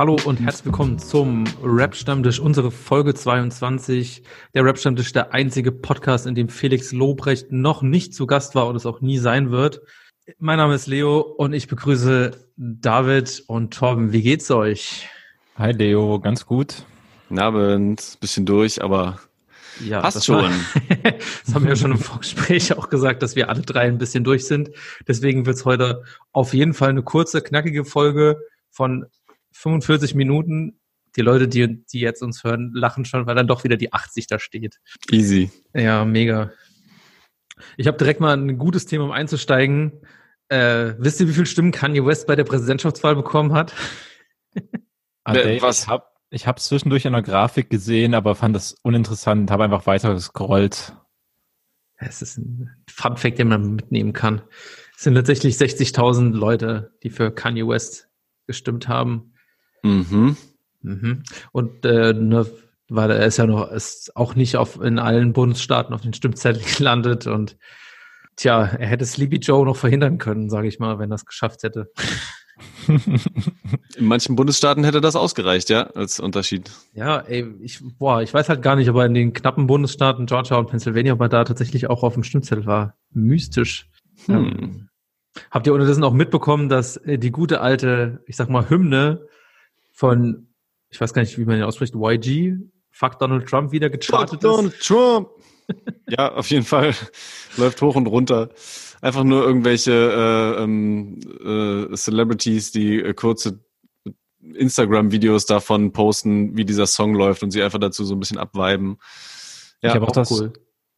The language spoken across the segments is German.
Hallo und herzlich willkommen zum Rap-Stammtisch, unsere Folge 22. Der Rap-Stammtisch, der einzige Podcast, in dem Felix Lobrecht noch nicht zu Gast war und es auch nie sein wird. Mein Name ist Leo und ich begrüße David und Torben. Wie geht's euch? Hi Leo, ganz gut. Guten Abend, bisschen durch, aber Ja, passt das schon. war- das haben wir ja schon im Vorgespräch auch gesagt, dass wir alle drei ein bisschen durch sind. Deswegen wird's heute auf jeden Fall eine kurze, knackige Folge von 45 Minuten. Die Leute, die, die jetzt uns hören, lachen schon, weil dann doch wieder die 80 da steht. Easy. Ja, mega. Ich habe direkt mal ein gutes Thema, um einzusteigen. Äh, wisst ihr, wie viele Stimmen Kanye West bei der Präsidentschaftswahl bekommen hat? Wer- Dave, was? Ich habe ich hab's zwischendurch in der Grafik gesehen, aber fand das uninteressant, habe einfach weiter gescrollt. Es ist ein Fun Fact, den man mitnehmen kann. Es sind tatsächlich 60.000 Leute, die für Kanye West gestimmt haben. Mhm. Mhm. Und äh, ne, weil er ist ja noch ist auch nicht auf in allen Bundesstaaten auf den Stimmzettel gelandet und tja, er hätte Sleepy Joe noch verhindern können, sage ich mal, wenn er es geschafft hätte. In manchen Bundesstaaten hätte das ausgereicht, ja, als Unterschied. Ja, ey, ich, boah, ich weiß halt gar nicht, aber in den knappen Bundesstaaten Georgia und Pennsylvania, ob er da tatsächlich auch auf dem Stimmzettel war. Mystisch. Hm. Ähm, habt ihr unterdessen auch mitbekommen, dass äh, die gute alte, ich sag mal, Hymne von, ich weiß gar nicht, wie man ihn ausspricht, YG, Fuck Donald Trump wieder gechartet ist? Donald Trump. ja, auf jeden Fall. Läuft hoch und runter. Einfach nur irgendwelche äh, ähm, äh, Celebrities, die äh, kurze Instagram-Videos davon posten, wie dieser Song läuft und sie einfach dazu so ein bisschen abviben. Ja, ich habe auch, auch das, cool.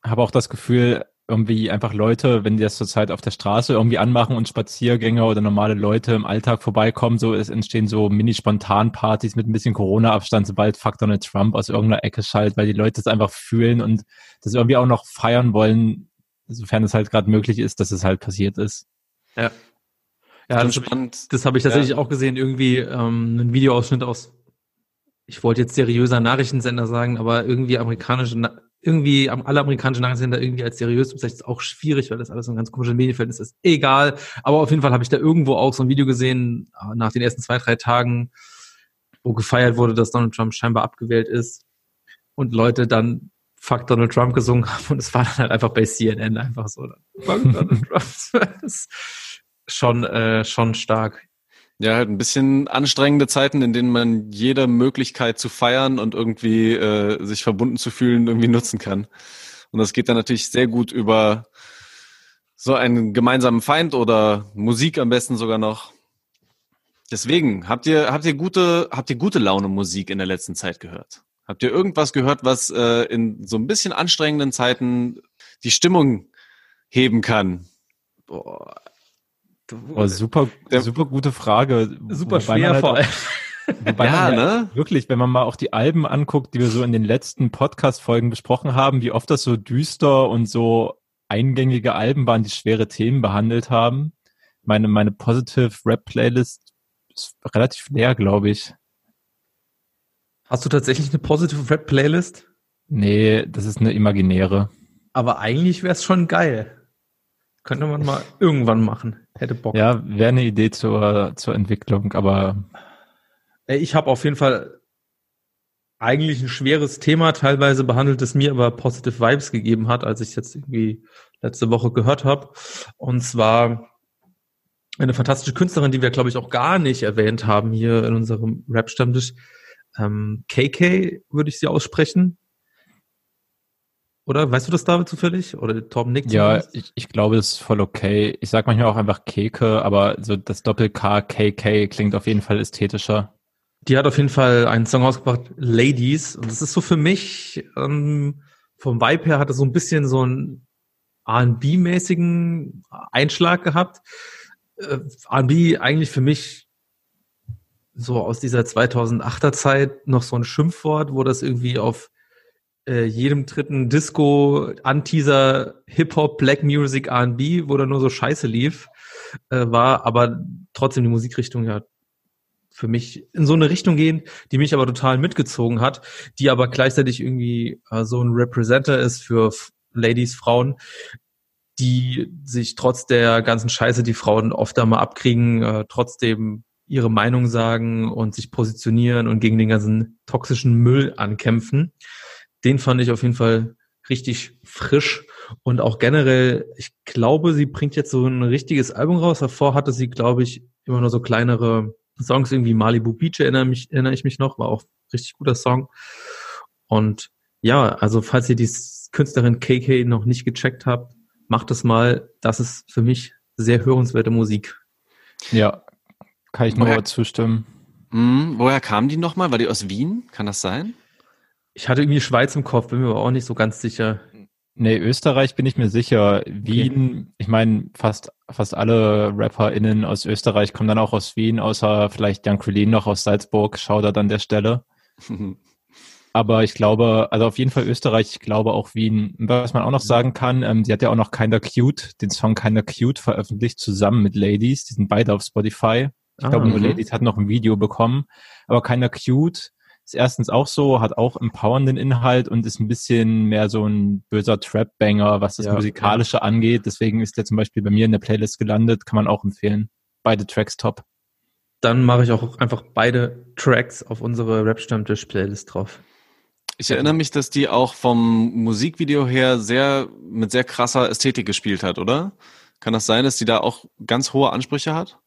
hab auch das Gefühl, irgendwie einfach Leute, wenn die das zurzeit auf der Straße irgendwie anmachen und Spaziergänger oder normale Leute im Alltag vorbeikommen, so es entstehen so Mini-Spontan-Partys mit ein bisschen Corona-Abstand, sobald Fuck Donald Trump aus irgendeiner Ecke schallt, weil die Leute es einfach fühlen und das irgendwie auch noch feiern wollen, sofern es halt gerade möglich ist, dass es halt passiert ist. Ja, ja das, spannend. das habe ich tatsächlich auch gesehen, irgendwie ähm, ein Videoausschnitt aus, ich wollte jetzt seriöser Nachrichtensender sagen, aber irgendwie amerikanische, Na irgendwie am- alle amerikanischen Nachrichtensender irgendwie als seriös bezeichnen, ist auch schwierig, weil das alles so ein ganz komisches Medienverhältnis ist. Egal. Aber auf jeden Fall habe ich da irgendwo auch so ein Video gesehen, äh, nach den ersten zwei, drei Tagen, wo gefeiert wurde, dass Donald Trump scheinbar abgewählt ist und Leute dann Fuck Donald Trump gesungen haben und es war dann halt einfach bei CNN einfach so. Fuck Donald Trump. Das ist schon, äh, schon stark. Ja, halt ein bisschen anstrengende Zeiten, in denen man jede Möglichkeit zu feiern und irgendwie äh, sich verbunden zu fühlen irgendwie nutzen kann. Und das geht dann natürlich sehr gut über so einen gemeinsamen Feind oder Musik am besten sogar noch. Deswegen, habt ihr, habt ihr gute, habt ihr gute Laune Musik in der letzten Zeit gehört? Habt ihr irgendwas gehört, was äh, in so ein bisschen anstrengenden Zeiten die Stimmung heben kann? Boah. Oh, super, Der- super gute Frage. Super schwer halt vor allem. Wobei Ja, ne? Wirklich, wenn man mal auch die Alben anguckt, die wir so in den letzten Podcast-Folgen besprochen haben, wie oft das so düster und so eingängige Alben waren, die schwere Themen behandelt haben. Meine, meine Positive Rap Playlist ist relativ leer, glaube ich. Hast du tatsächlich eine Positive Rap Playlist? Nee, das ist eine imaginäre. Aber eigentlich wäre es schon geil. Könnte man mal irgendwann machen. Hätte Bock. Ja, wäre eine Idee zur, zur Entwicklung, aber Ich habe auf jeden Fall eigentlich ein schweres Thema teilweise behandelt, das mir aber Positive Vibes gegeben hat, als ich jetzt irgendwie letzte Woche gehört habe. Und zwar eine fantastische Künstlerin, die wir, glaube ich, auch gar nicht erwähnt haben hier in unserem Rap-Stammtisch. Ähm, KK würde ich sie aussprechen. Oder weißt du das, David, zufällig? Oder Torben Nick? ja, ich, ich glaube, das ist voll okay. Ich sag manchmal auch einfach Keke, aber so das Doppel-K, KK klingt auf jeden Fall ästhetischer. Die hat auf jeden Fall einen Song rausgebracht, Ladies. Und das ist so für mich, ähm, vom Vibe her hat es so ein bisschen so einen R&B-mäßigen Einschlag gehabt. Äh, R&B eigentlich für mich so aus dieser 2008er Zeit noch so ein Schimpfwort, wo das irgendwie auf äh, jedem dritten Disco, Anteaser, Hip-Hop, Black Music, R&B, wo da nur so Scheiße lief, äh, war, aber trotzdem die Musikrichtung ja für mich in so eine Richtung gehen, die mich aber total mitgezogen hat, die aber gleichzeitig irgendwie äh, so ein Representer ist für F Ladies, Frauen, die sich trotz der ganzen Scheiße, die Frauen oft einmal abkriegen, äh, trotzdem ihre Meinung sagen und sich positionieren und gegen den ganzen toxischen Müll ankämpfen. Den fand ich auf jeden Fall richtig frisch und auch generell, ich glaube, sie bringt jetzt so ein richtiges Album raus. Davor hatte sie, glaube ich, immer nur so kleinere Songs, irgendwie Malibu Beach erinnere, mich, erinnere ich mich noch, war auch richtig guter Song. Und ja, also falls ihr die Künstlerin KK noch nicht gecheckt habt, macht es mal. Das ist für mich sehr hörenswerte Musik. Ja, kann ich nur zustimmen. Mh, woher kam die nochmal? War die aus Wien? Kann das sein? Ich hatte irgendwie Schweiz im Kopf, bin mir aber auch nicht so ganz sicher. Nee, Österreich bin ich mir sicher. Wien, okay. ich meine, fast, fast alle RapperInnen aus Österreich kommen dann auch aus Wien, außer vielleicht Jan Krillin noch aus Salzburg, Shoutout an der Stelle. Aber ich glaube, also auf jeden Fall Österreich, ich glaube auch Wien. Was man auch noch sagen kann, ähm, sie hat ja auch noch Kinda Cute, den Song Kinda Cute veröffentlicht zusammen mit Ladies. Die sind beide auf Spotify. Ich ah, glaube, nur Ladies hat noch ein Video bekommen. Aber Kinda Cute ist erstens auch so, hat auch empowernden Inhalt und ist ein bisschen mehr so ein böser Trap-Banger, was das ja, Musikalische ja. angeht. Deswegen ist der zum Beispiel bei mir in der Playlist gelandet, kann man auch empfehlen. Beide Tracks top. Dann mache ich auch einfach beide Tracks auf unsere Rap-Stammtisch-Playlist drauf. Ich erinnere mich, dass die auch vom Musikvideo her sehr mit sehr krasser Ästhetik gespielt hat, oder? Kann das sein, dass die da auch ganz hohe Ansprüche hat?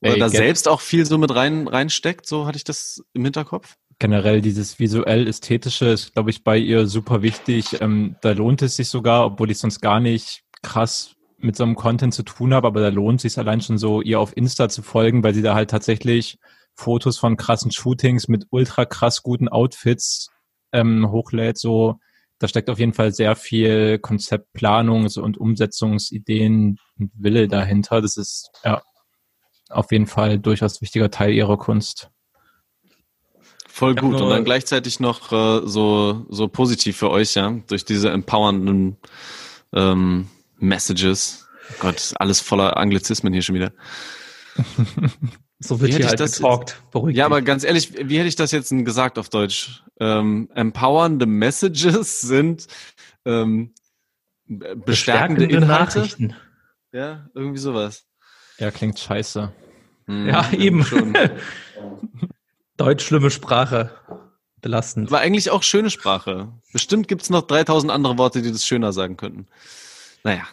Oder Ey, da selbst auch viel so mit rein reinsteckt? So hatte ich das im Hinterkopf generell dieses visuell-ästhetische ist, glaube ich, bei ihr super wichtig. Ähm, da lohnt es sich sogar, obwohl ich sonst gar nicht krass mit so einem Content zu tun habe, aber da lohnt es sich allein schon so, ihr auf Insta zu folgen, weil sie da halt tatsächlich Fotos von krassen Shootings mit ultra krass guten Outfits ähm, hochlädt. So, da steckt auf jeden Fall sehr viel Konzeptplanung und Umsetzungsideen und Wille dahinter. Das ist ja auf jeden Fall durchaus wichtiger Teil ihrer Kunst. Voll gut. Und dann gleichzeitig noch äh, so, so positiv für euch, ja, durch diese empowernden ähm, Messages. Oh Gott, alles voller Anglizismen hier schon wieder. so wird wie hier halt das getalkt. Beruhigt ja, aber ganz ehrlich, wie hätte ich das jetzt gesagt auf Deutsch? Ähm, empowernde Messages sind ähm, bestärkende, bestärkende Inhalte. Nachrichten. Ja, irgendwie sowas. Ja, klingt scheiße. Hm, ja, eben. Deutsch schlimme Sprache. Belastend. War eigentlich auch schöne Sprache. Bestimmt gibt's noch 3000 andere Worte, die das schöner sagen könnten. Naja.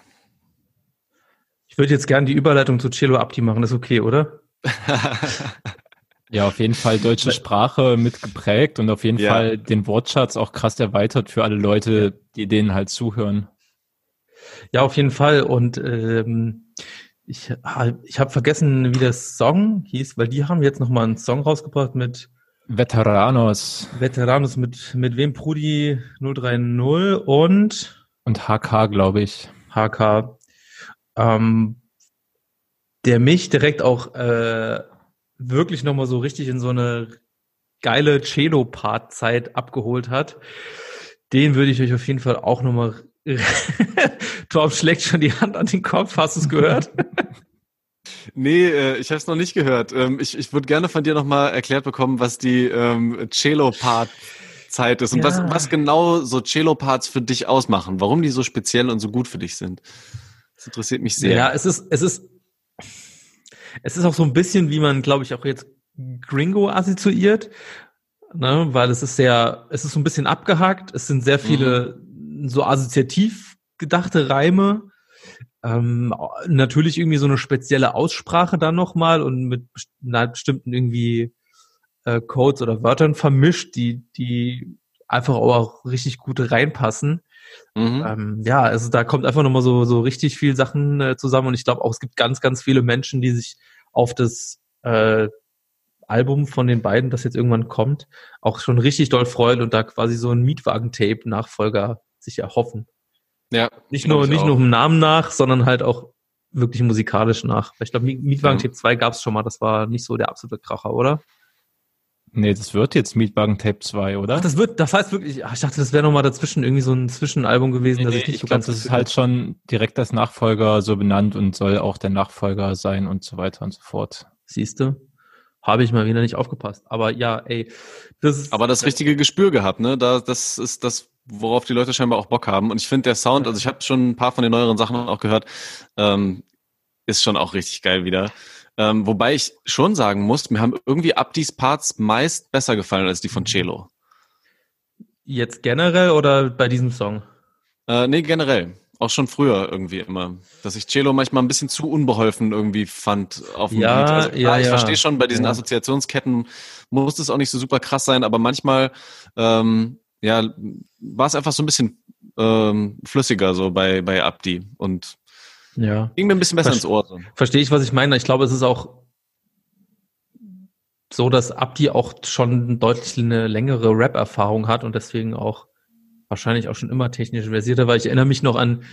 Ich würde jetzt gerne die Überleitung zu Cello Abdi machen, das ist okay, oder? ja, auf jeden Fall deutsche Sprache mitgeprägt und auf jeden ja. Fall den Wortschatz auch krass erweitert für alle Leute, die denen halt zuhören. Ja, auf jeden Fall. Und ähm, ich, ich habe vergessen, wie der Song hieß, weil die haben jetzt nochmal einen Song rausgebracht mit Veteranos. Veteranos mit, mit wem? Prudi 030 und und HK, glaube ich. HK. Ähm, der mich direkt auch äh, wirklich nochmal so richtig in so eine geile Cello-Part-Zeit abgeholt hat. Den würde ich euch auf jeden Fall auch nochmal Torb schlägt schon die Hand an den Kopf. Hast du es gehört? Nee, äh, ich habe es noch nicht gehört. Ähm, ich ich würde gerne von dir nochmal erklärt bekommen, was die ähm, Cello-Part-Zeit ist und ja. was, was genau so Cello-Parts für dich ausmachen, warum die so speziell und so gut für dich sind. Das interessiert mich sehr. Ja, es ist, es ist, es ist auch so ein bisschen, wie man, glaube ich, auch jetzt Gringo assoziiert, ne? weil es ist sehr, es ist so ein bisschen abgehakt. Es sind sehr viele mhm. so assoziativ gedachte Reime. Ähm, natürlich irgendwie so eine spezielle Aussprache dann nochmal und mit bestimmten irgendwie äh, Codes oder Wörtern vermischt, die, die einfach auch richtig gut reinpassen. Mhm. Ähm, ja, also da kommt einfach nochmal so, so richtig viel Sachen äh, zusammen und ich glaube auch, es gibt ganz, ganz viele Menschen, die sich auf das äh, Album von den beiden, das jetzt irgendwann kommt, auch schon richtig doll freuen und da quasi so ein Mietwagen-Tape-Nachfolger sich erhoffen. Ja. Nicht nur, nicht nur im Namen nach, sondern halt auch wirklich musikalisch nach. Ich glaube, Mietwagen. Tape 2 gab es schon mal, das war nicht so der absolute Kracher, oder? Nee, das wird jetzt Mietwagen Tape 2, oder? Ach, das wird, das heißt wirklich, ach, ich dachte, das wäre nochmal dazwischen irgendwie so ein Zwischenalbum gewesen, Nee, dass nee, ich nicht ich so glaube, ganz das ist halt schon direkt als Nachfolger so benannt und soll auch der Nachfolger sein und so weiter und so fort. Siehste, habe ich mal wieder nicht aufgepasst. Aber ja, ey, das ist. Aber das richtige Gespür gehabt, ne? Da, das ist das, worauf die Leute scheinbar auch Bock haben. Und ich finde der Sound, also ich habe schon ein paar von den neueren Sachen auch gehört, ähm, ist schon auch richtig geil wieder. Ähm, wobei ich schon sagen muss, mir haben irgendwie Abdis Parts meist besser gefallen als die von Cello. Jetzt generell oder bei diesem Song? Äh, nee, generell. Auch schon früher irgendwie immer. Dass ich Cello manchmal ein bisschen zu unbeholfen irgendwie fand auf dem Ja, Beat. Also, ja, ich ja. verstehe schon, bei diesen. Assoziationsketten muss es auch nicht so super krass sein, aber manchmal ähm, ja, war es einfach so ein bisschen ähm, flüssiger so bei, bei Abdi und Ja. ging mir ein bisschen besser Verste- ins Ohr. So. Verstehe ich, was ich meine. Ich glaube, es ist auch so, dass Abdi auch schon deutlich eine längere Rap-Erfahrung hat und deswegen auch wahrscheinlich auch schon immer technisch versierter, weil ich erinnere mich noch an,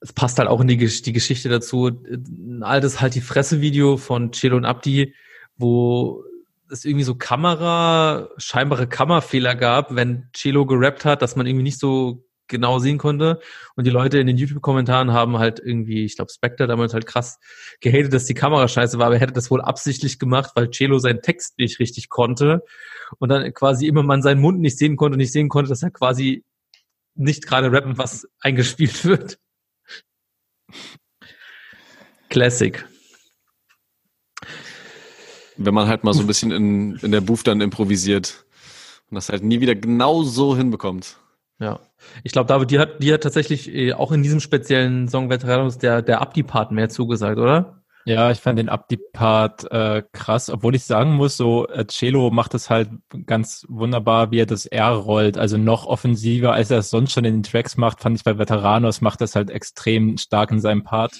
es passt halt auch in die, die Geschichte dazu, ein altes Halt die Fresse-Video von Chelo und Abdi, wo es irgendwie so Kamera, scheinbare Kammerfehler gab, wenn Chelo gerappt hat, dass man irgendwie nicht so genau sehen konnte. Und die Leute in den YouTube-Kommentaren haben halt irgendwie, ich glaube, Spectre damals halt krass gehatet, dass die Kamera scheiße war, aber er hätte das wohl absichtlich gemacht, weil Celo seinen Text nicht richtig konnte und dann quasi immer man seinen Mund nicht sehen konnte nicht sehen konnte, dass er quasi nicht gerade rappen, was eingespielt wird. Classic. Wenn man halt mal so ein bisschen in, in der Booth dann improvisiert und das halt nie wieder genau so hinbekommt. Ja. Ich glaube, David, dir hat, dir hat tatsächlich äh, auch in diesem speziellen Song Veteranos der, der Abdi-Part mehr zugesagt, oder? Ja, ich fand den Abdi-Part äh, krass, obwohl ich sagen muss, so äh, Cello macht es halt ganz wunderbar, wie er das R rollt, also noch offensiver, als er es sonst schon in den Tracks macht, fand ich bei Veteranos macht das halt extrem stark in seinem Part.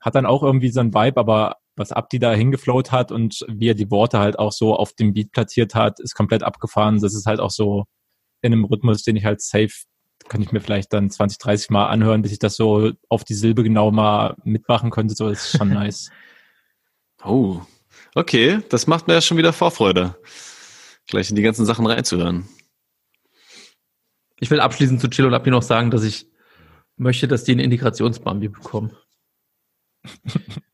Hat dann auch irgendwie so ein Vibe, aber was Abdi da hingeflowt hat und wie er die Worte halt auch so auf dem Beat platziert hat, ist komplett abgefahren. Das ist halt auch so in einem Rhythmus, den ich halt safe, kann ich mir vielleicht dann 20, 30 Mal anhören, bis ich das so auf die Silbe genau mal mitmachen könnte. So, das ist schon nice. Oh, okay, das macht mir ja schon wieder Vorfreude, gleich in die ganzen Sachen reinzuhören. Ich will abschließend zu Chelo und Abdi noch sagen, dass ich möchte, dass die einen Integrationsbambi bekommen.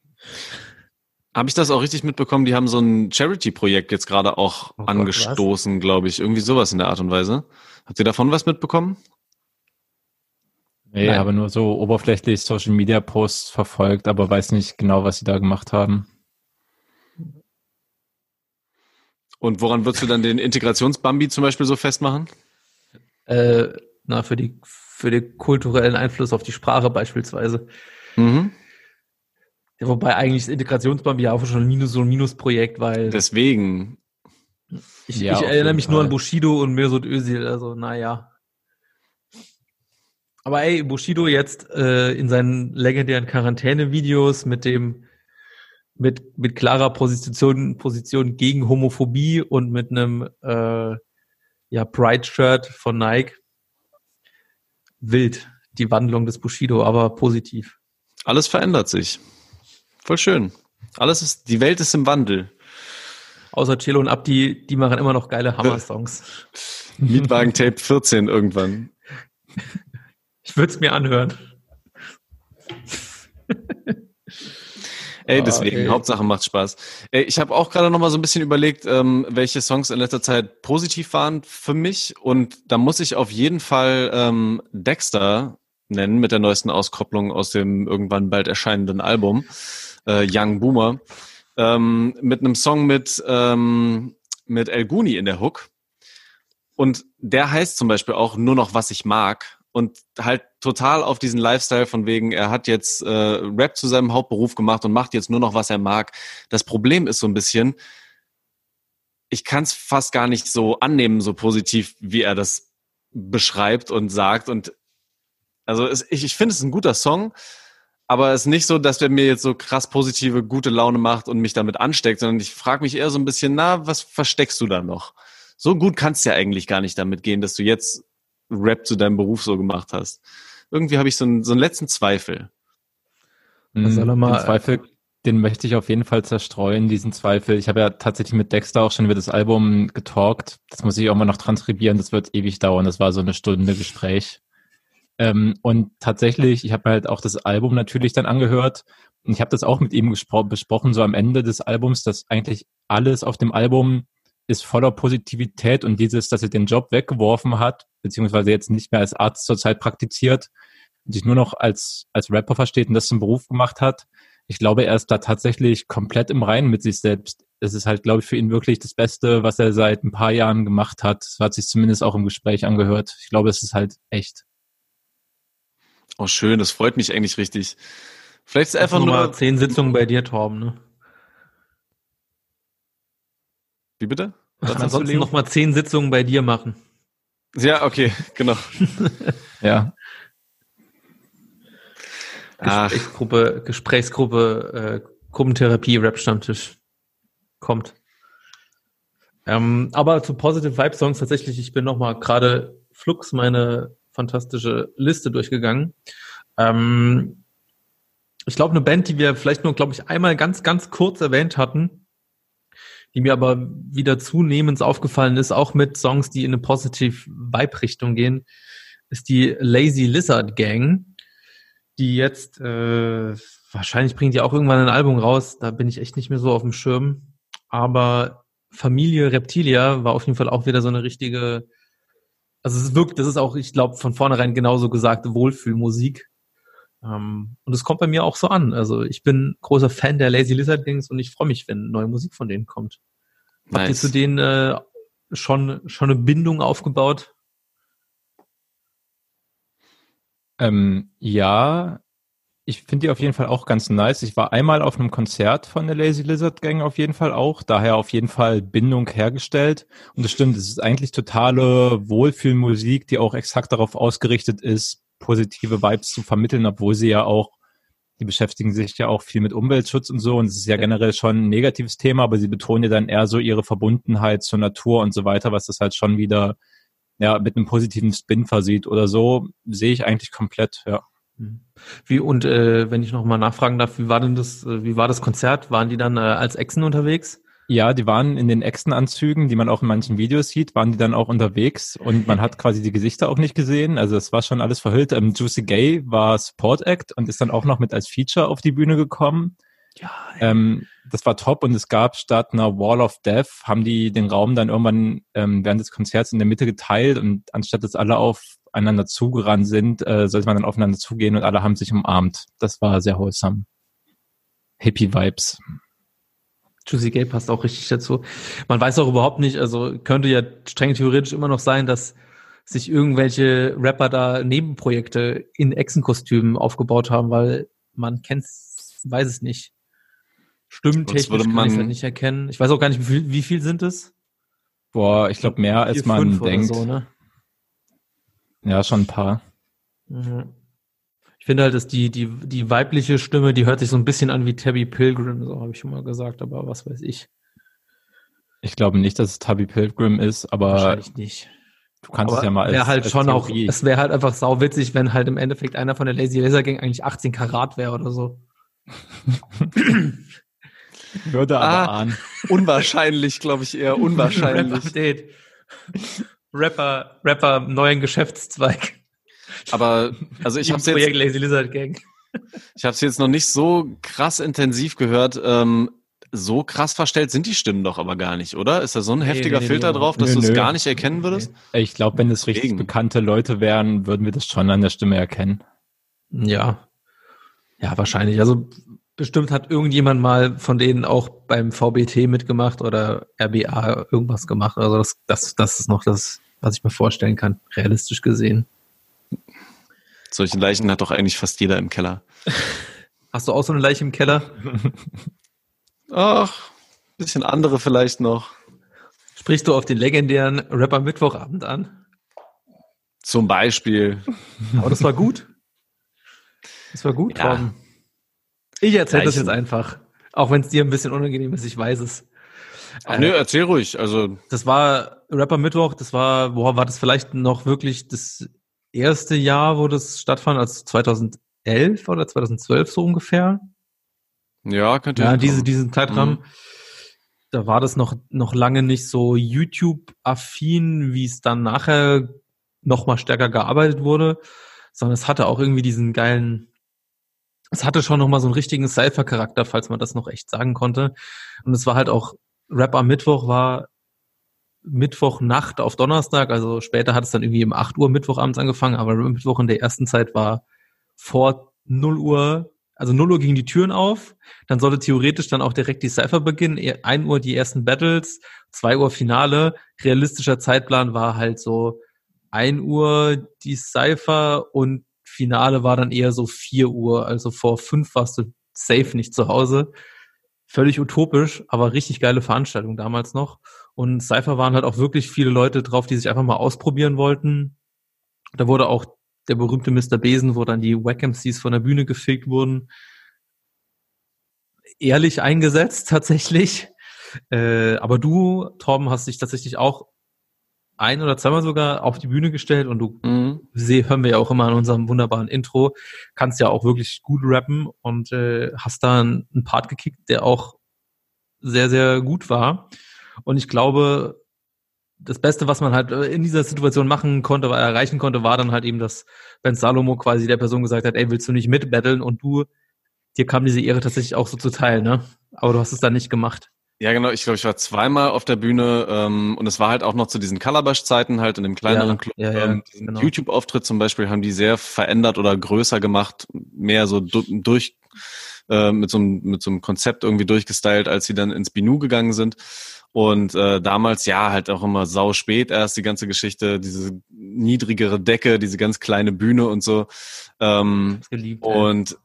Habe ich das auch richtig mitbekommen? Die haben so ein Charity-Projekt jetzt gerade auch Oh angestoßen, glaube ich. Irgendwie sowas in der Art und Weise. Habt ihr davon was mitbekommen? Nee, Nein. habe nur so oberflächlich Social Media Posts verfolgt, aber weiß nicht genau, was sie da gemacht haben. Und woran würdest du dann den Integrationsbambi zum Beispiel so festmachen? Äh, na, für die, für den kulturellen Einfluss auf die Sprache beispielsweise. Mhm. Ja, wobei eigentlich das Integrationsbambi ja auch schon ein Minus, so ein Minusprojekt, weil Deswegen. ich, Ja, ich erinnere mich nur Fall. an Bushido und Mesut Özil, also naja. Aber ey, Bushido jetzt äh, in seinen legendären Quarantäne-Videos mit dem mit mit klarer Position Position gegen Homophobie und mit einem äh, ja Pride-Shirt von Nike wild die Wandlung des Bushido, aber positiv. Alles verändert sich. Voll schön. Alles ist, die Welt ist im Wandel. Außer Chelo und Abdi, die machen immer noch geile Hammer-Songs. Mietwagen Tape 14 irgendwann. Ich würde es mir anhören. Ey, Ah, deswegen, ey. Hauptsache macht Spaß. Ey, ich habe auch gerade noch mal so ein bisschen überlegt, ähm, welche Songs in letzter Zeit positiv waren für mich. Und da muss ich auf jeden Fall ähm, Dexter nennen mit der neuesten Auskopplung aus dem irgendwann bald erscheinenden Album äh, Young Boomer. Ähm, mit einem Song mit, ähm, mit El Guni in der Hook. Und der heißt zum Beispiel auch nur noch, was ich mag. Und halt total auf diesen Lifestyle von wegen, er hat jetzt äh, Rap zu seinem Hauptberuf gemacht und macht jetzt nur noch, was er mag. Das Problem ist so ein bisschen, ich kann es fast gar nicht so annehmen, so positiv, wie er das beschreibt und sagt. Und also es, ich, ich finde es ein guter Song, aber es ist nicht so, dass der mir jetzt so krass positive, gute Laune macht und mich damit ansteckt, sondern ich frage mich eher so ein bisschen, na, was versteckst du da noch? So gut kannst du ja eigentlich gar nicht damit gehen, dass du jetzt Rap zu deinem Beruf so gemacht hast. Irgendwie habe ich so einen, so einen letzten Zweifel. Mhm, soll er mal- Den Zweifel den möchte ich auf jeden Fall zerstreuen, diesen Zweifel. Ich habe ja tatsächlich mit Dexter auch schon über das Album getalkt. Das muss ich auch mal noch transkribieren, das wird ewig dauern. Das war so eine Stunde Gespräch. Ähm, und tatsächlich, ich habe halt auch das Album natürlich dann angehört und ich habe das auch mit ihm besprochen, so am Ende des Albums, dass eigentlich alles auf dem Album ist voller Positivität und dieses, dass er den Job weggeworfen hat, beziehungsweise jetzt nicht mehr als Arzt zurzeit praktiziert und sich nur noch als, als Rapper versteht und das zum Beruf gemacht hat, ich glaube, er ist da tatsächlich komplett im Reinen mit sich selbst. Es ist halt, glaube ich, für ihn wirklich das Beste, was er seit ein paar Jahren gemacht hat. Das hat sich zumindest auch im Gespräch angehört. Ich glaube, es ist halt echt. Oh, schön, das freut mich eigentlich richtig. Vielleicht ist einfach nur mal zehn Sitzungen bei dir, Torben, ne? Wie bitte? Was ansonsten noch mal zehn Sitzungen bei dir machen. Ja, okay, genau. ja. Gesprächsgruppe, Gesprächsgruppe, äh, Gruppentherapie, Rap-Stammtisch kommt. Ähm, aber zu Positive Vibe Songs tatsächlich, ich bin noch mal gerade Flux meine fantastische Liste durchgegangen. Ähm, ich glaube, eine Band, die wir vielleicht nur, glaube ich, einmal ganz, ganz kurz erwähnt hatten, die mir aber wieder zunehmend aufgefallen ist, auch mit Songs, die in eine Positive Vibe-Richtung gehen, ist die Lazy Lizard Gang die jetzt, äh, wahrscheinlich bringt die auch irgendwann ein Album raus, da bin ich echt nicht mehr so auf dem Schirm. Aber Familie Reptilia war auf jeden Fall auch wieder so eine richtige, also es wirkt, das ist auch, ich glaube, von vornherein genauso gesagte Wohlfühlmusik. Ähm, und es kommt bei mir auch so an. Also ich bin großer Fan der Lazy Lizard Gangs und ich freue mich, wenn neue Musik von denen kommt. Nice. Habt ihr zu denen äh, schon, schon eine Bindung aufgebaut? Ähm, ja, ich finde die auf jeden Fall auch ganz nice. Ich war einmal auf einem Konzert von der Lazy Lizard Gang auf jeden Fall auch, daher auf jeden Fall Bindung hergestellt. Und das stimmt, es ist eigentlich totale Wohlfühlmusik, die auch exakt darauf ausgerichtet ist, positive Vibes zu vermitteln, obwohl sie ja auch, die beschäftigen sich ja auch viel mit Umweltschutz und so. Und es ist ja generell schon ein negatives Thema, aber sie betonen ja dann eher so ihre Verbundenheit zur Natur und so weiter, was das halt schon wieder ja, mit einem positiven Spin versieht oder so, sehe ich eigentlich komplett, ja. Mhm. Wie und äh, wenn ich noch mal nachfragen darf, wie war denn das? Äh, wie war das Konzert? Waren die dann äh, als Echsen unterwegs? Ja, die waren in den Echsenanzügen, die man auch in manchen Videos sieht, waren die dann auch unterwegs und man hat quasi die Gesichter auch nicht gesehen. Also es war schon alles verhüllt. Ähm, Juicy Gay war Support Act und ist dann auch noch mit als Feature auf die Bühne gekommen. Ja, ähm, das war top und es gab statt einer Wall of Death, haben die den Raum dann irgendwann ähm, während des Konzerts in der Mitte geteilt und anstatt dass alle aufeinander zugerannt sind, äh, sollte man dann aufeinander zugehen und alle haben sich umarmt. Das war sehr wholesome. Hippie Vibes. Juicy Gay passt auch richtig dazu. Man weiß auch überhaupt nicht, also könnte ja streng theoretisch immer noch sein, dass sich irgendwelche Rapper da Nebenprojekte in Echsenkostümen aufgebaut haben, weil man kennt, weiß es nicht. Stimmtechnisch würde man kann ich halt nicht erkennen. Ich weiß auch gar nicht, wie viel, wie viel sind es? Boah, ich glaube mehr als man denkt. So, ne? Ja, schon ein paar. Mhm. Ich finde halt, dass die, die, die weibliche Stimme, die hört sich so ein bisschen an wie Tabby Pilgrim, so habe ich schon mal gesagt, aber was weiß ich. Ich glaube nicht, dass es Tabby Pilgrim ist, aber. Wahrscheinlich nicht. Du kannst aber es ja mal als, halt als schon Theorie. auch, es wäre halt einfach sau witzig, wenn halt im Endeffekt einer von der Lazy Laser Gang eigentlich 18 Karat wäre oder so. Würde aber ah, ahnen. Unwahrscheinlich, glaube ich eher. Unwahrscheinlich. Rapper, Rapper, neuen Geschäftszweig. Aber, also ich habe jetzt. Projekt Lazy Lizard Gang. Ich habe es jetzt noch nicht so krass intensiv gehört. Ähm, so krass verstellt sind die Stimmen doch aber gar nicht, oder? Ist da so ein nee, heftiger nee, Filter nee, drauf, dass du es gar nicht erkennen würdest? Ich glaube, wenn es richtig bekannte Leute wären, würden wir das schon an der Stimme erkennen. Ja. Ja, wahrscheinlich. Also Bestimmt hat irgendjemand mal von denen auch beim VBT mitgemacht oder RBA irgendwas gemacht. Also das, das, das ist noch das, was ich mir vorstellen kann, realistisch gesehen. Solche Leichen hat doch eigentlich fast jeder im Keller. Hast du auch so eine Leiche im Keller? Ach, bisschen andere vielleicht noch. Sprichst du auf den legendären Rapper Mittwochabend an? Zum Beispiel. Aber das war gut. Das war gut, ja. Torben. Ich erzähle das jetzt einfach. Auch wenn es dir ein bisschen unangenehm ist, ich weiß es. Ach, nee, erzähl ruhig. Also das war Rapper Mittwoch, das war, woher war das vielleicht noch wirklich das erste Jahr, wo das stattfand, also 2011 oder 2012 so ungefähr? Ja, könnte Ja, diese, diesen Zeitrahmen, Mhm. da war das noch, noch lange nicht so YouTube-affin, wie es dann nachher noch mal stärker gearbeitet wurde, sondern es hatte auch irgendwie diesen geilen, es hatte schon noch mal so einen richtigen Cypher-Charakter, falls man das noch echt sagen konnte. Und es war halt auch, Rap am Mittwoch war Mittwochnacht auf Donnerstag, also später hat es dann irgendwie um 8 Uhr Mittwochabends angefangen, aber Mittwoch in der ersten Zeit war vor 0 Uhr, also 0 Uhr gingen die Türen auf, dann sollte theoretisch dann auch direkt die Cypher beginnen, Eh, 1 Uhr die ersten Battles, 2 Uhr Finale, realistischer Zeitplan war halt so 1 Uhr die Cypher und Finale war dann eher so 4 Uhr, also vor 5 warst du safe nicht zu Hause. Völlig utopisch, aber richtig geile Veranstaltung damals noch. Und Cypher waren halt auch wirklich viele Leute drauf, die sich einfach mal ausprobieren wollten. Da wurde auch der berühmte Mr. Besen, wo dann die Wack von der Bühne gefegt wurden, ehrlich eingesetzt tatsächlich. Äh, aber du, Torben, hast dich tatsächlich auch ein oder zweimal sogar auf die Bühne gestellt und du Mhm. seh, hören wir ja auch immer in unserem wunderbaren Intro, kannst ja auch wirklich gut rappen und äh, hast da einen, Part gekickt, der auch sehr, sehr gut war. Und ich glaube, das Beste, was man halt äh, in dieser Situation machen konnte, erreichen konnte, war dann halt eben, dass Ben Salomo quasi der Person gesagt hat, ey, willst du nicht mitbattlen? Und du, dir kam diese Ehre tatsächlich auch so zuteil, ne? Aber du hast es dann nicht gemacht. Ja, genau. Ich glaube, ich war zweimal auf der Bühne ähm, und es war halt auch noch zu diesen Calabash-Zeiten halt in dem kleineren Ja, Club. ja, ja, ähm, genau. YouTube-Auftritt zum Beispiel haben die sehr verändert oder größer gemacht, mehr so du durch äh, mit so einem mit so einem Konzept irgendwie durchgestylt, als sie dann ins Binu gegangen sind. Und äh, damals ja halt auch immer sau spät erst die ganze Geschichte, diese niedrigere Decke, diese ganz kleine Bühne und so. Ähm, geliebt. und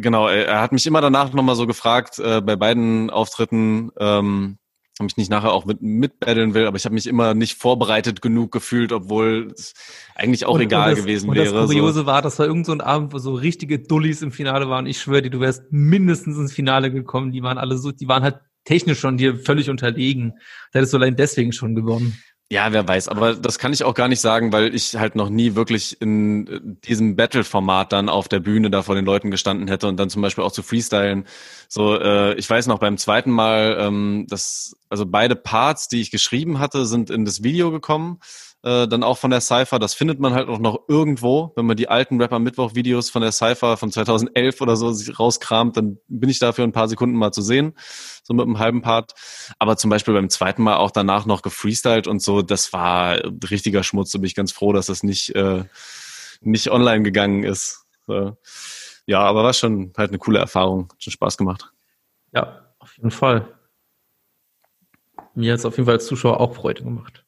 genau, er, hat mich immer danach nochmal so gefragt, äh, bei beiden Auftritten, ähm, ob ich nicht nachher auch mit mitbaddeln will, aber ich habe mich immer nicht vorbereitet genug gefühlt, obwohl es eigentlich auch Und- egal und das, gewesen und wäre. das Kuriose war, das war irgend so ein Abend, wo so richtige Dullis im Finale waren. Ich schwöre dir, du wärst mindestens ins Finale gekommen. Die waren alle so, die waren halt technisch schon dir völlig unterlegen. Da hättest du allein deswegen schon gewonnen. Ja, wer weiß, aber das kann ich auch gar nicht sagen, weil ich halt noch nie wirklich in äh, diesem Battle-Format dann auf der Bühne da vor den Leuten gestanden hätte und dann zum Beispiel auch zu freestylen. So, äh, ich weiß noch beim zweiten Mal, ähm, dass also beide Parts, die ich geschrieben hatte, sind in das Video gekommen, äh, dann auch von der Cypher. Das findet man halt auch noch irgendwo, wenn man die alten Rapper Mittwoch Videos von der Cypher von 2011 oder so sich rauskramt, dann bin ich dafür ein paar Sekunden mal zu sehen, so mit einem halben Part. Aber zum Beispiel beim zweiten Mal auch danach noch gefreestylt und so, das war richtiger Schmutz. Da bin ich ganz froh, dass das nicht, äh, nicht online gegangen ist. So. Ja, aber war schon halt eine coole Erfahrung. Hat schon Spaß gemacht. Ja, auf jeden Fall. Mir hat es auf jeden Fall als Zuschauer auch Freude gemacht.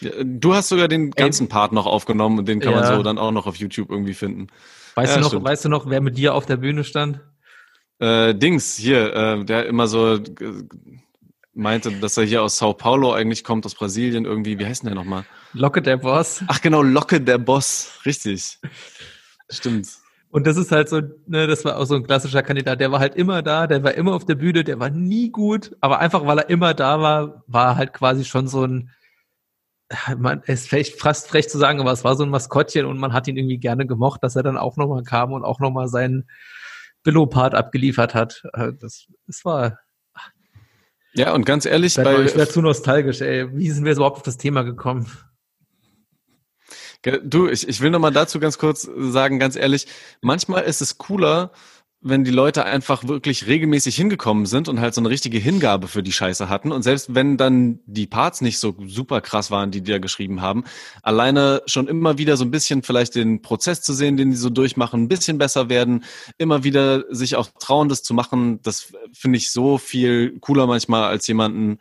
Du hast sogar den ganzen Part noch aufgenommen und den kann man Ja. so dann auch noch auf YouTube irgendwie finden. Weißt Ja, du noch, stimmt. weißt du noch, wer mit dir auf der Bühne stand? Äh, Dings, hier, äh, der immer so äh, meinte, dass er hier aus Sao Paulo eigentlich kommt, aus Brasilien irgendwie. Wie heißt denn der nochmal? Locke der Boss. Ach genau, Locke der Boss. Richtig. Stimmt. Und das ist halt so, ne, das war auch so ein klassischer Kandidat, der war halt immer da, der war immer auf der Bühne, der war nie gut, aber einfach weil er immer da war, war er halt quasi schon so ein, man, es ist vielleicht fast frech zu sagen, aber es war so ein Maskottchen und man hat ihn irgendwie gerne gemocht, dass er dann auch nochmal kam und auch nochmal seinen Billo-Part abgeliefert hat. Äh, Das, das war, Ja, und ganz ehrlich, ich werde bei, ich werd zu nostalgisch, ey. Wie sind wir überhaupt auf das Thema gekommen? Ge- Du, ich, ich will noch mal dazu ganz kurz sagen, ganz ehrlich, manchmal ist es cooler, wenn die Leute einfach wirklich regelmäßig hingekommen sind und halt so eine richtige Hingabe für die Scheiße hatten. Und selbst wenn dann die Parts nicht so super krass waren, die die da geschrieben haben, alleine schon immer wieder so ein bisschen vielleicht den Prozess zu sehen, den die so durchmachen, ein bisschen besser werden, immer wieder sich auch trauen, das zu machen, das finde ich so viel cooler manchmal als jemanden,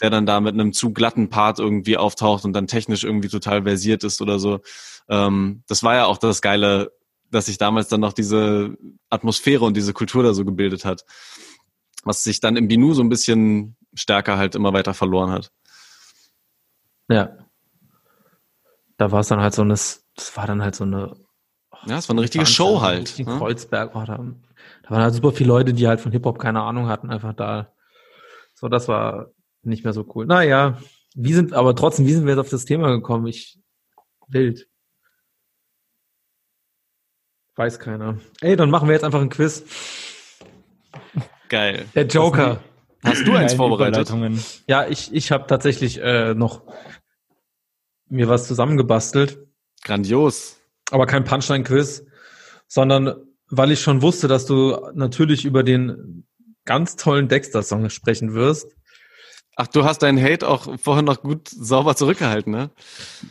der dann da mit einem zu glatten Part irgendwie auftaucht und dann technisch irgendwie total versiert ist oder so. Ähm, das war ja auch das Geile, dass sich damals dann noch diese Atmosphäre und diese Kultur da so gebildet hat, was sich dann im Binu so ein bisschen stärker halt immer weiter verloren hat. Ja. Da war es dann halt so eine, das war dann halt so eine Ja, es war eine richtige Show halt. In Ne? Kreuzberg war da. Da waren halt super viele Leute, die halt von Hip-Hop keine Ahnung hatten, einfach da. So, das war nicht mehr so cool. Naja, wie sind, aber trotzdem, wie sind wir jetzt auf das Thema gekommen? Ich, wild. Weiß keiner. Ey, dann machen wir jetzt einfach ein Quiz. Geil. Der Joker. Hast du eins vorbereitet? Ja, ich, ich habe tatsächlich äh, noch mir was zusammengebastelt, Grandios. aber kein Punchline-Quiz, sondern weil ich schon wusste, dass du natürlich über den ganz tollen Dexter-Song sprechen wirst. Ach, du hast deinen Hate auch vorhin noch gut sauber zurückgehalten, ne?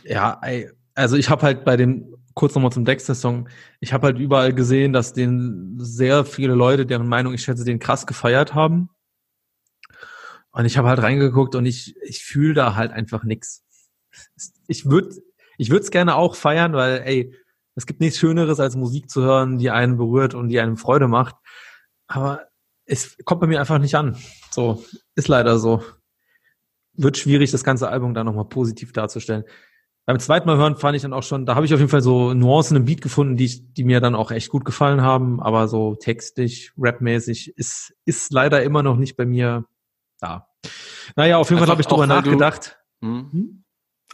Ja, ey, also ich habe halt bei dem, kurz nochmal zum Dexter-Song, ich habe halt überall gesehen, dass den sehr viele Leute, deren Meinung ich schätze, den krass gefeiert haben. Und ich habe halt reingeguckt und ich, ich fühle da halt einfach nix. Ich würde ich würde es gerne auch feiern, weil, ey, es gibt nichts Schöneres, als Musik zu hören, die einen berührt und die einem Freude macht. Aber es kommt bei mir einfach nicht an. So, ist leider so. Wird schwierig, das ganze Album da nochmal positiv darzustellen. Beim zweiten Mal hören fand ich dann auch schon, da habe ich auf jeden Fall so Nuancen im Beat gefunden, die, ich, die mir dann auch echt gut gefallen haben, aber so textlich, rapmäßig ist, ist leider immer noch nicht bei mir da. Naja, auf jeden Fall habe ich drüber weil du- nachgedacht. Hm? Hm?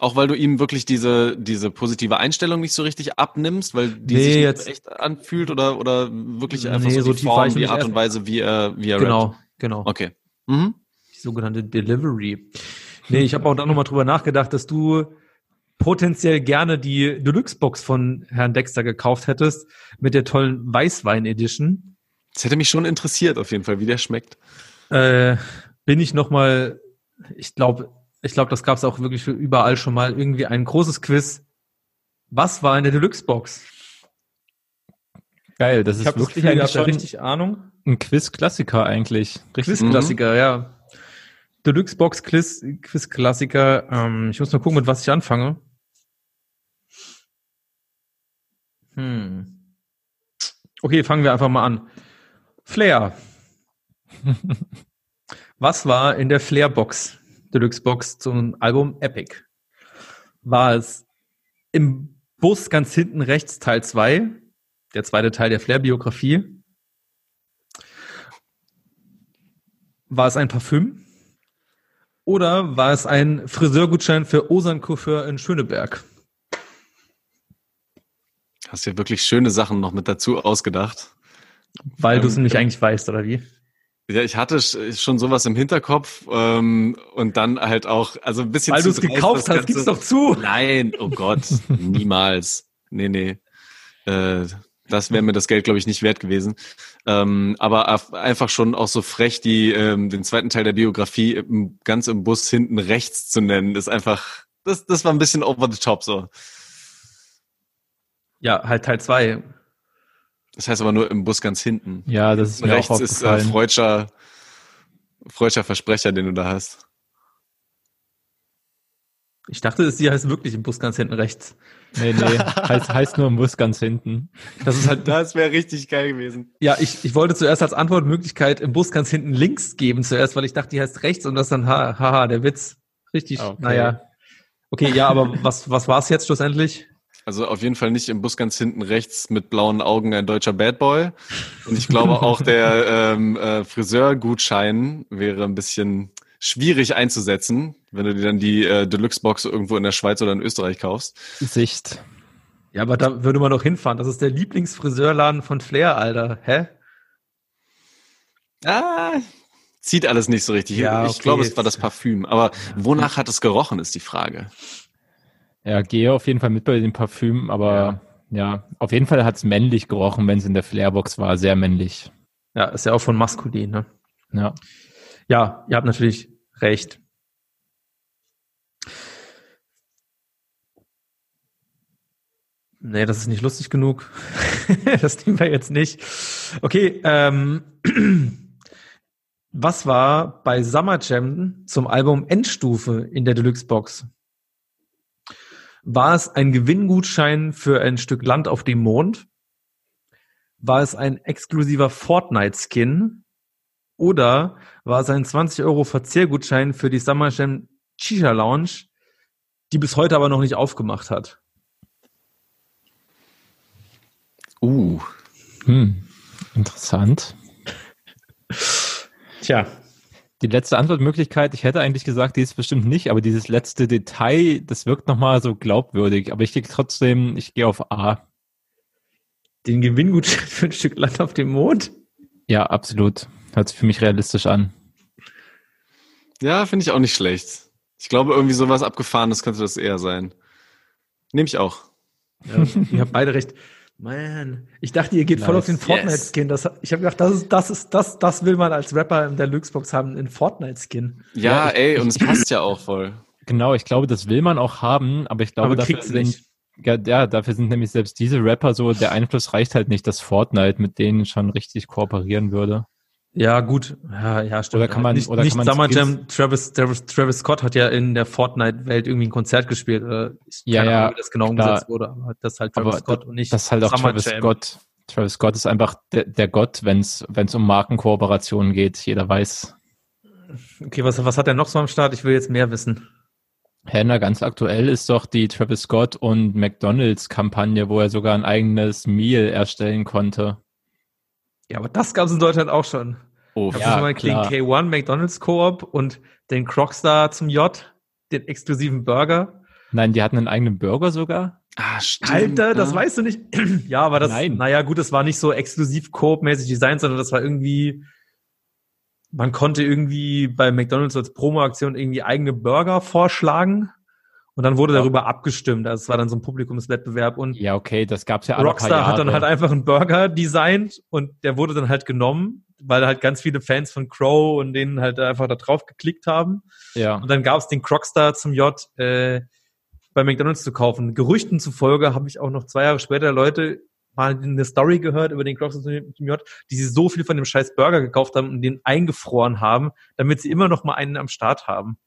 Auch weil du ihm wirklich diese, diese positive Einstellung nicht so richtig abnimmst, weil die Nee, sich jetzt- echt anfühlt oder, oder wirklich einfach Nee, so, so die Form, die Art und Weise, wie er, wie er rappt. Genau, genau. Okay. Mhm. Die sogenannte Delivery. Nee, ich habe auch dann nochmal drüber nachgedacht, dass du potenziell gerne die Deluxe-Box von Herrn Dexter gekauft hättest mit der tollen Weißwein-Edition. Das hätte mich schon interessiert, auf jeden Fall, wie der schmeckt. Äh, bin ich nochmal, ich glaube, ich glaube, das gab es auch wirklich für überall schon mal, irgendwie ein großes Quiz. Was war in der Deluxe-Box? Geil, das Ich ist habe das wirklich Gefühl, eigentlich schon richtig Ahnung. ein Quiz-Klassiker eigentlich. Richtig. Quiz-Klassiker, ja. Deluxe-Box Quiz, Quiz-Klassiker. Ähm, ich muss mal gucken, mit was ich anfange. Hm. Okay, fangen wir einfach mal an. Flair. was war in der Flair-Box, Deluxe-Box zum Album Epic? War es im Bus ganz hinten rechts Teil 2, der zweite Teil der Flair-Biografie? War es ein Parfüm? Oder war es ein Friseurgutschein für Osan Coiffeur in Schöneberg? Hast ja wirklich schöne Sachen noch mit dazu ausgedacht. Weil du es Ähm, nämlich eigentlich weißt, oder wie? Ja, ich hatte sch- schon sowas im Hinterkopf ähm, und dann halt auch, also ein bisschen Weil du es gekauft hast, gib's doch zu. Nein, oh Gott, niemals. Nee, nee. Äh, das wäre mir das Geld, glaube ich, nicht wert gewesen. Ähm, aber einfach schon auch so frech, die ähm, den zweiten Teil der Biografie im, ganz im Bus hinten rechts zu nennen, ist einfach, das, das war ein bisschen over the top so. Ja, halt Teil 2. Das heißt aber nur im Bus ganz hinten. Ja, das ist mir rechts auch ist äh, freudscher, freudscher Versprecher, den du da hast. Ich dachte, sie heißt wirklich im Bus ganz hinten rechts. nee, nee, heißt, heißt nur im Bus ganz hinten. Das ist halt, Das wäre richtig geil gewesen. ja, ich, ich wollte zuerst als Antwortmöglichkeit im Bus ganz hinten links geben zuerst, weil ich dachte, die heißt rechts und das dann, ha- haha, der Witz. Richtig, Okay. naja. Okay, ja, aber was, was war es jetzt schlussendlich? Also auf jeden Fall nicht im Bus ganz hinten rechts mit blauen Augen ein deutscher Bad Boy. Und ich glaube auch der ähm, äh, Friseurgutschein wäre ein bisschen schwierig einzusetzen, wenn du dir dann die äh, Deluxe-Box irgendwo in der Schweiz oder in Österreich kaufst. Sicht. Ja, aber da würde man doch hinfahren. Das ist der Lieblingsfriseurladen von Flair, Alter. Hä? Ah, zieht alles nicht so richtig. Ja, ich okay, glaube, es war das Parfüm. Aber wonach hat es gerochen, ist die Frage. Ja, gehe auf jeden Fall mit bei dem Parfüm, aber ja, auf jeden Fall hat's männlich gerochen, wenn es in der Flairbox war. Sehr männlich. Ja, ist ja auch von maskulin, ne? Ja. Ja, ihr habt natürlich recht. Nee, das ist nicht lustig genug. das nehmen wir jetzt nicht. Okay, ähm, was war bei Summer Jam zum Album Endstufe in der Deluxe Box? War es ein Gewinngutschein für ein Stück Land auf dem Mond? War es ein exklusiver Fortnite-Skin? Oder war es ein 20 Euro Verzehrgutschein für die Summer Jam Shisha Lounge, die bis heute aber noch nicht aufgemacht hat? Uh, Hm. Interessant. Tja, Die letzte Antwortmöglichkeit, ich hätte eigentlich gesagt, die ist bestimmt nicht, aber dieses letzte Detail, das wirkt nochmal so glaubwürdig. Aber ich gehe trotzdem, ich gehe auf A. den Gewinngutschein für ein Stück Land auf dem Mond? Ja, absolut. Hört sich für mich realistisch an. Ja, finde ich auch nicht schlecht. Ich glaube, irgendwie sowas Abgefahrenes könnte das eher sein. Nehme ich auch. Ja, ihr habt beide recht. Man, ich dachte, ihr geht voll Nice. auf den Fortnite-Skin. Das, ich habe gedacht, das ist, das ist, das, das will man als Rapper in der Luxbox haben, einen Fortnite-Skin. Ja, Ja, ich- ey, und es passt ja auch voll. Genau, ich glaube, das will man auch haben, aber ich glaube, Aber dafür sind, nicht. ja, ja, dafür sind nämlich selbst diese Rapper so, der Einfluss reicht halt nicht, dass Fortnite mit denen schon richtig kooperieren würde. Ja, gut. Ja, ja, stimmt. Oder kann man- nicht, oder nicht kann man Summer Skins- Jam, Travis, Travis, Travis Scott hat ja in der Fortnite-Welt irgendwie ein Konzert gespielt. Oder ich, Ja, ja, wie das genau klar. umgesetzt wurde, aber das ist halt Travis Aber Scott und nicht Das ist halt auch Summer Travis Jam. Scott. Travis Scott ist einfach der, der Gott, wenn es um Markenkooperationen geht. Jeder weiß. Okay, was, was hat er noch so am Start? Ich will jetzt mehr wissen. Henna, ganz aktuell ist doch die Travis Scott und McDonalds Kampagne, wo er sogar ein eigenes Meal erstellen konnte. Ja, aber das gab es in Deutschland auch schon. Oh, Gab Ja, mal klar. den K1 McDonalds Koop und den Crocstar zum J, den exklusiven Burger. Nein, die hatten einen eigenen Burger sogar. ah, stimmt. Alter, das ja. weißt du nicht. ja, aber das, Nein. naja, gut, das war nicht so exklusiv Coop-mäßig designt, sondern das war irgendwie, man konnte irgendwie bei McDonalds als Promo-Aktion irgendwie eigene Burger vorschlagen und dann wurde darüber abgestimmt. Also es war dann so ein Publikumswettbewerb und Ja, okay, das gab's ja alle Rockstar hat dann halt einfach einen Burger designt und der wurde dann halt genommen, weil halt ganz viele Fans von Crow und denen halt einfach da drauf geklickt haben. ja. Und dann gab es den Crocstar zum J äh, bei McDonalds zu kaufen. Gerüchten zufolge habe ich auch noch zwei Jahre später Leute mal eine Story gehört über den Crocstar zum zum J, die sie so viel von dem scheiß Burger gekauft haben und den eingefroren haben, damit sie immer noch mal einen am Start haben.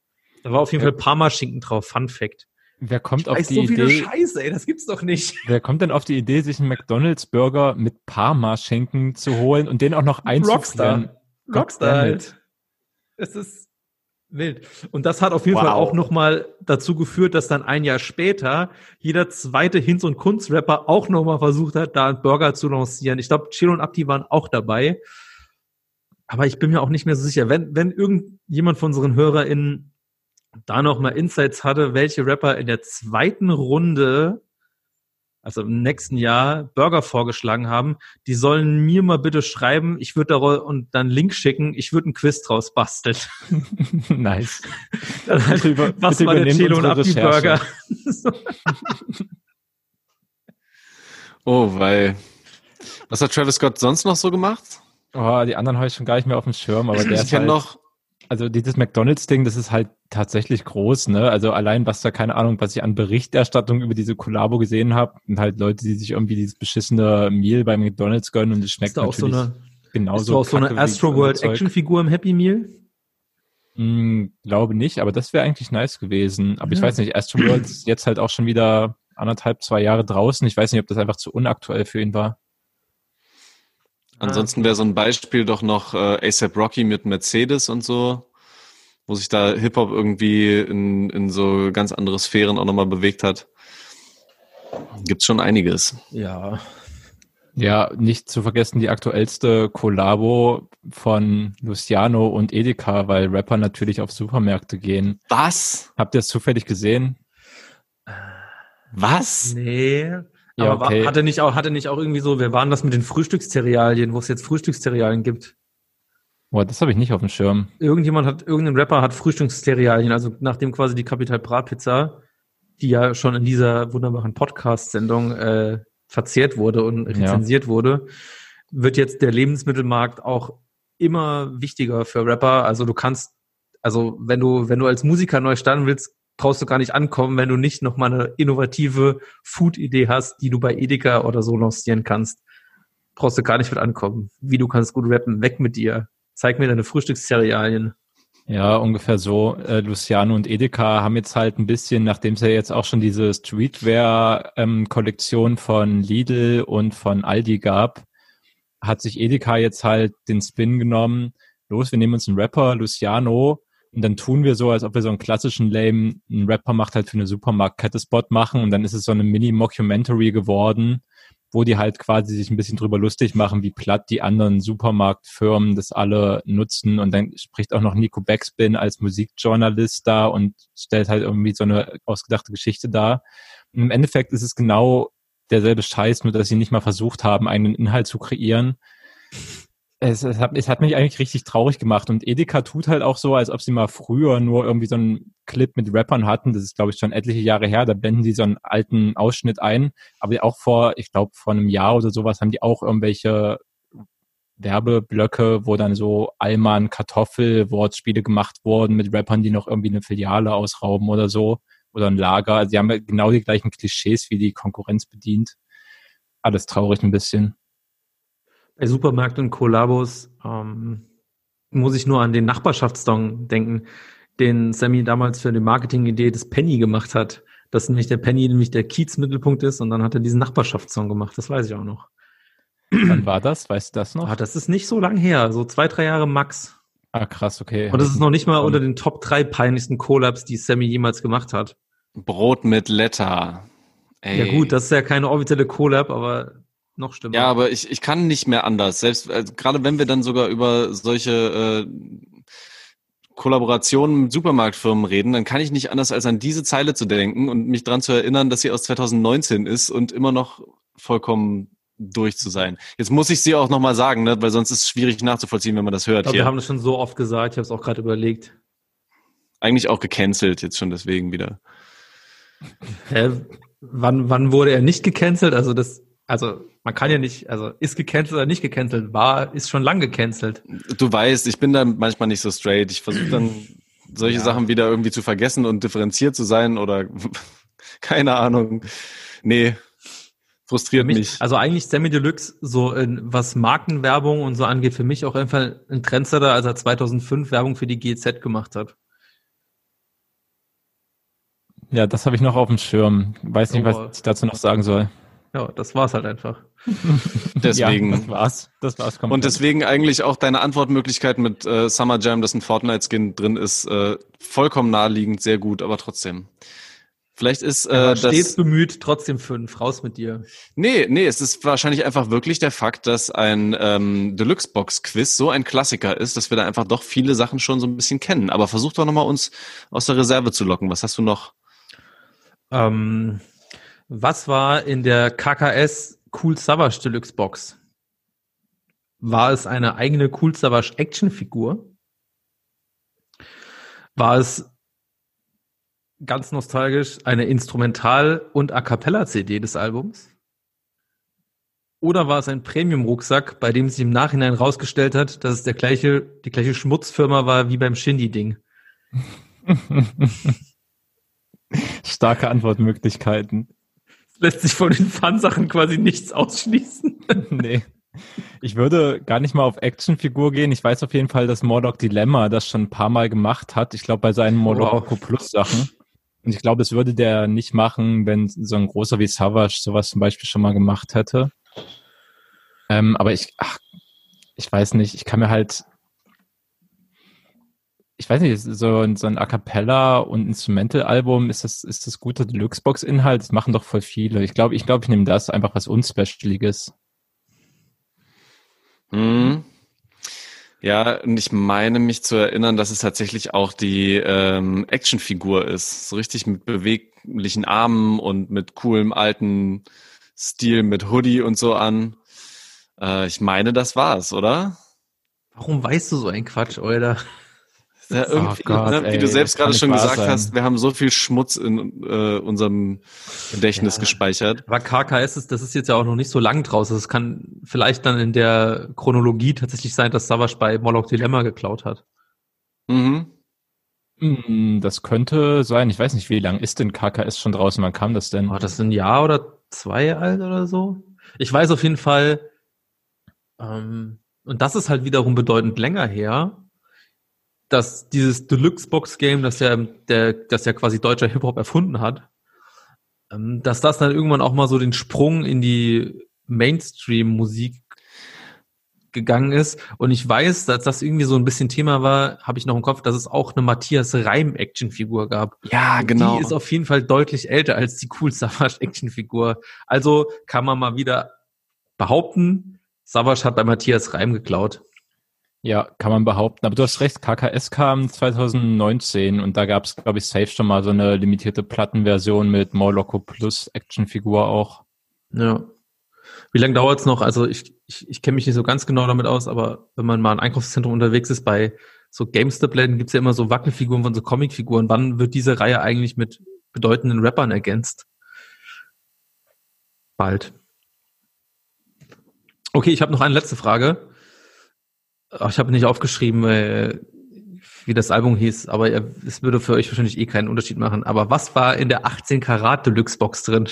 Da war auf jeden. Fall Parmaschinken drauf. Fun Fact. Wer kommt Ich auf weiß die so viele Idee? Scheiße, ey, das gibt's doch nicht. Wer kommt denn auf die Idee, sich einen McDonalds-Burger mit Parma-Schinken zu holen und den auch noch einzufrieren? Rockstar Goddammit. halt. Es ist wild. Und das hat auf jeden Fall Wow. auch nochmal dazu geführt, dass dann ein Jahr später jeder zweite Hinz- und Kunstrapper auch nochmal versucht hat, da einen Burger zu lancieren. Ich glaube, Chilo und Abdi waren auch dabei. Aber ich bin mir auch nicht mehr so sicher. Wenn, wenn irgendjemand von unseren HörerInnen da nochmal Insights hatte, welche Rapper in der zweiten Runde, also im nächsten Jahr, Burger vorgeschlagen haben, die sollen mir mal bitte schreiben, ich würde da und dann einen Link schicken, ich würde einen Quiz draus basteln. nice. Dann halt, Bitte über- was bitte war der Chelo und Abdi. Burger? So. Oh, weil. Was hat Travis Scott sonst noch so gemacht? Oh, die anderen habe ich schon gar nicht mehr auf dem Schirm, aber der ich ist halt, noch. Also dieses McDonalds-Ding, das ist halt tatsächlich groß, ne? Also allein, was da, keine Ahnung, was ich an Berichterstattung über diese Kollabo gesehen habe, und halt Leute, die sich irgendwie dieses beschissene Meal bei McDonalds gönnen und es schmeckt Ist da auch so natürlich eine, genauso. ist auch so eine kacke wie Astro das World Zeug. Action Figur im Happy Meal? Hm, glaube nicht, aber das wäre eigentlich nice gewesen. Aber ich Ja. weiß nicht, Astro World ist jetzt halt auch schon wieder anderthalb, zwei Jahre draußen. Ich weiß nicht, ob das einfach zu unaktuell für ihn war. Ansonsten wäre so ein Beispiel doch noch äh, ASAP Rocky mit Mercedes und so, wo sich da Hip-Hop irgendwie in, in so ganz andere Sphären auch nochmal bewegt hat. Gibt's schon einiges. Ja. Ja, nicht zu vergessen die aktuellste Kollabo von Luciano und Edeka, weil Rapper natürlich auf Supermärkte gehen. Was? Habt ihr es zufällig gesehen? Was? Nee. Ja, Aber okay. war, hatte nicht auch, hatte nicht auch irgendwie so, wer waren das mit den Frühstückszerealien, wo es jetzt Frühstückszerealien gibt? Boah, das habe ich nicht auf dem Schirm. Irgendjemand hat, irgendein Rapper hat Frühstückszerealien, also nachdem quasi die Capital Bra Pizza, die ja schon in dieser wunderbaren Podcast-Sendung äh, verzehrt wurde und rezensiert wurde, wird jetzt der Lebensmittelmarkt auch immer wichtiger für Rapper. Also du kannst, also wenn du, wenn du als Musiker neu starten willst, brauchst du gar nicht ankommen, wenn du nicht noch mal eine innovative Food-Idee hast, die du bei Edeka oder so lancieren kannst. Brauchst du gar nicht mit ankommen. Wie du kannst gut rappen, weg mit dir. Zeig mir deine Frühstückszerealien. Ja, ungefähr so. Äh, Luciano und Edeka haben jetzt halt ein bisschen, nachdem es ja jetzt auch schon diese Streetwear-Kollektion von Lidl und von Aldi gab, hat sich Edeka jetzt halt den Spin genommen. Los, wir nehmen uns einen Rapper, Luciano, und dann tun wir so, als ob wir so einen klassischen Lame, einen Rapper macht halt für eine Supermarktkette Spot machen und dann ist es so eine Mini-Mockumentary geworden, wo die halt quasi sich ein bisschen drüber lustig machen, wie platt die anderen Supermarktfirmen das alle nutzen. Und dann spricht auch noch Nico Backspin als Musikjournalist da und stellt halt irgendwie so eine ausgedachte Geschichte dar. Und im Endeffekt ist es genau derselbe Scheiß, nur dass sie nicht mal versucht haben, einen Inhalt zu kreieren. Es, es, hat, es hat mich eigentlich richtig traurig gemacht. Und Edeka tut halt auch so, als ob sie mal früher nur irgendwie so einen Clip mit Rappern hatten. Das ist, glaube ich, schon etliche Jahre her. Da blenden sie so einen alten Ausschnitt ein. Aber auch vor, ich glaube, vor einem Jahr oder sowas haben die auch irgendwelche Werbeblöcke, wo dann so Alman Kartoffel Wortspiele gemacht wurden mit Rappern, die noch irgendwie eine Filiale ausrauben oder so oder ein Lager. Also sie haben ja genau die gleichen Klischees wie die Konkurrenz bedient. Alles traurig ein bisschen. Bei Supermärkten und Kollabos ähm, muss ich nur an den Nachbarschaftssong denken, den Sammy damals für die Marketingidee des Penny gemacht hat. Dass nämlich der Penny nämlich der Kiez-Mittelpunkt ist und dann hat er diesen Nachbarschaftssong gemacht. Das weiß ich auch noch. Wann war das? Weißt du das noch? Ah, das ist nicht so lang her, so zwei, drei Jahre max. Ah, krass, okay. Und das ist noch nicht mal unter den Top drei peinlichsten Collabs, die Sammy jemals gemacht hat. Brot mit Letter. Ey. Ja gut, das ist ja keine offizielle Collab, aber noch schlimmer. Ja, aber ich, ich kann nicht mehr anders. Selbst also, gerade wenn wir dann sogar über solche äh, Kollaborationen mit Supermarktfirmen reden, dann kann ich nicht anders als an diese Zeile zu denken und mich dran zu erinnern, dass sie aus 2019 ist und immer noch vollkommen durch zu sein. Jetzt muss ich sie auch nochmal sagen, ne? weil sonst ist es schwierig nachzuvollziehen, wenn man das hört. Ich glaube, wir haben das schon so oft gesagt, ich habe es auch gerade überlegt. Eigentlich auch gecancelt jetzt schon deswegen wieder. Hä? Wann, wann wurde er nicht gecancelt? Also das, also man kann ja nicht, also ist gecancelt oder nicht gecancelt, war, ist schon lang gecancelt. Du weißt, ich bin da manchmal nicht so straight. Ich versuche dann solche ja. Sachen wieder irgendwie zu vergessen und differenziert zu sein oder keine Ahnung. Nee, frustriert mich, mich, Also eigentlich Sammy Deluxe, so in, was Markenwerbung und so angeht, für mich auch einfach ein Trendsetter, als er 2005 Werbung für die GZ gemacht hat. Ja, das habe ich noch auf dem Schirm. Weiß nicht, oh. was ich dazu noch sagen soll. Ja, das war's halt einfach. deswegen. Ja, das war's. Das war's komplett. Und deswegen eigentlich auch deine Antwortmöglichkeit mit äh, Summer Jam, dass ein Fortnite-Skin drin ist, äh, vollkommen naheliegend, sehr gut, aber trotzdem. Vielleicht ist äh, ja, das stets bemüht, trotzdem fünf. Raus mit dir. Nee, nee, es ist wahrscheinlich einfach wirklich der Fakt, dass ein ähm, Deluxe-Box-Quiz so ein Klassiker ist, dass wir da einfach doch viele Sachen schon so ein bisschen kennen. Aber versuch doch nochmal uns aus der Reserve zu locken. Was hast du noch? Ähm, was war in der KKS Cool Savage Deluxe Box? War es eine eigene Cool Savage Actionfigur? War es ganz nostalgisch eine Instrumental- und A Cappella-CD des Albums? Oder war es ein Premium-Rucksack, bei dem sich im Nachhinein rausgestellt hat, dass es der gleiche, die gleiche Schmutzfirma war wie beim Shindy-Ding? Starke Antwortmöglichkeiten. Lässt sich von den Fun-Sachen quasi nichts ausschließen. nee. Ich würde gar nicht mal auf Actionfigur gehen. Ich weiß auf jeden Fall, dass Mordok Dilemma das schon ein paar Mal gemacht hat. Ich glaube, bei seinen Mordok wow. Plus Sachen. Und ich glaube, das würde der nicht machen, wenn so ein großer wie Savage sowas zum Beispiel schon mal gemacht hätte. Ähm, aber ich, ach, ich weiß nicht, ich kann mir halt, ich weiß nicht, so, so ein A Cappella und Instrumental-Album, ist das, ist das guter Deluxe-Box-Inhalt? Das machen doch voll viele. Ich glaube, ich glaube, ich nehme das einfach was Unspecialiges. Hm. Ja, und ich meine mich zu erinnern, dass es tatsächlich auch die ähm, Actionfigur ist. So richtig mit beweglichen Armen und mit coolem alten Stil mit Hoodie und so an. Äh, ich meine, das war's, oder? Warum weißt du so ein Quatsch, Alter? Ja, irgendwie, oh Gott, ne, wie ey, du selbst gerade schon gesagt sein. hast, wir haben so viel Schmutz in äh, unserem Gedächtnis ja. gespeichert. Aber KKS ist, das ist jetzt ja auch noch nicht so lang draus. Es kann vielleicht dann in der Chronologie tatsächlich sein, dass Savage bei Moloch Dilemma geklaut hat. Mhm. Hm, das könnte sein. Ich weiß nicht, wie lang ist denn KKS schon draußen? Wann kam das denn? Oh, das ist ein Jahr oder zwei alt oder so. Ich weiß auf jeden Fall, ähm, und das ist halt wiederum bedeutend länger her, dass dieses Deluxe-Box-Game, das ja, der, das ja quasi deutscher Hip-Hop erfunden hat, ähm, dass das dann irgendwann auch mal so den Sprung in die Mainstream-Musik gegangen ist. Und ich weiß, dass das irgendwie so ein bisschen Thema war, habe ich noch im Kopf, dass es auch eine Matthias Reim-Action-Figur gab. Ja, genau. Die ist auf jeden Fall deutlich älter als die Cool Savage-Action-Figur. Also kann man mal wieder behaupten, Savage hat bei Matthias Reim geklaut. Ja, kann man behaupten. Aber du hast recht, KKS kam 2019 und da gab es, glaube ich, safe schon mal so eine limitierte Plattenversion mit More Loco Plus Actionfigur auch. Ja. Wie lange dauert es noch? Also ich ich, ich kenne mich nicht so ganz genau damit aus, aber wenn man mal im Einkaufszentrum unterwegs ist, bei so GameStop-Läden gibt's ja immer so Wackelfiguren von so Comicfiguren. Wann wird diese Reihe eigentlich mit bedeutenden Rappern ergänzt? Bald. Okay, ich habe noch eine letzte Frage. Ach, Ich habe nicht aufgeschrieben, äh, wie das Album hieß, aber es würde für euch wahrscheinlich eh keinen Unterschied machen. Aber was war in der 18 Karat Deluxe Box drin?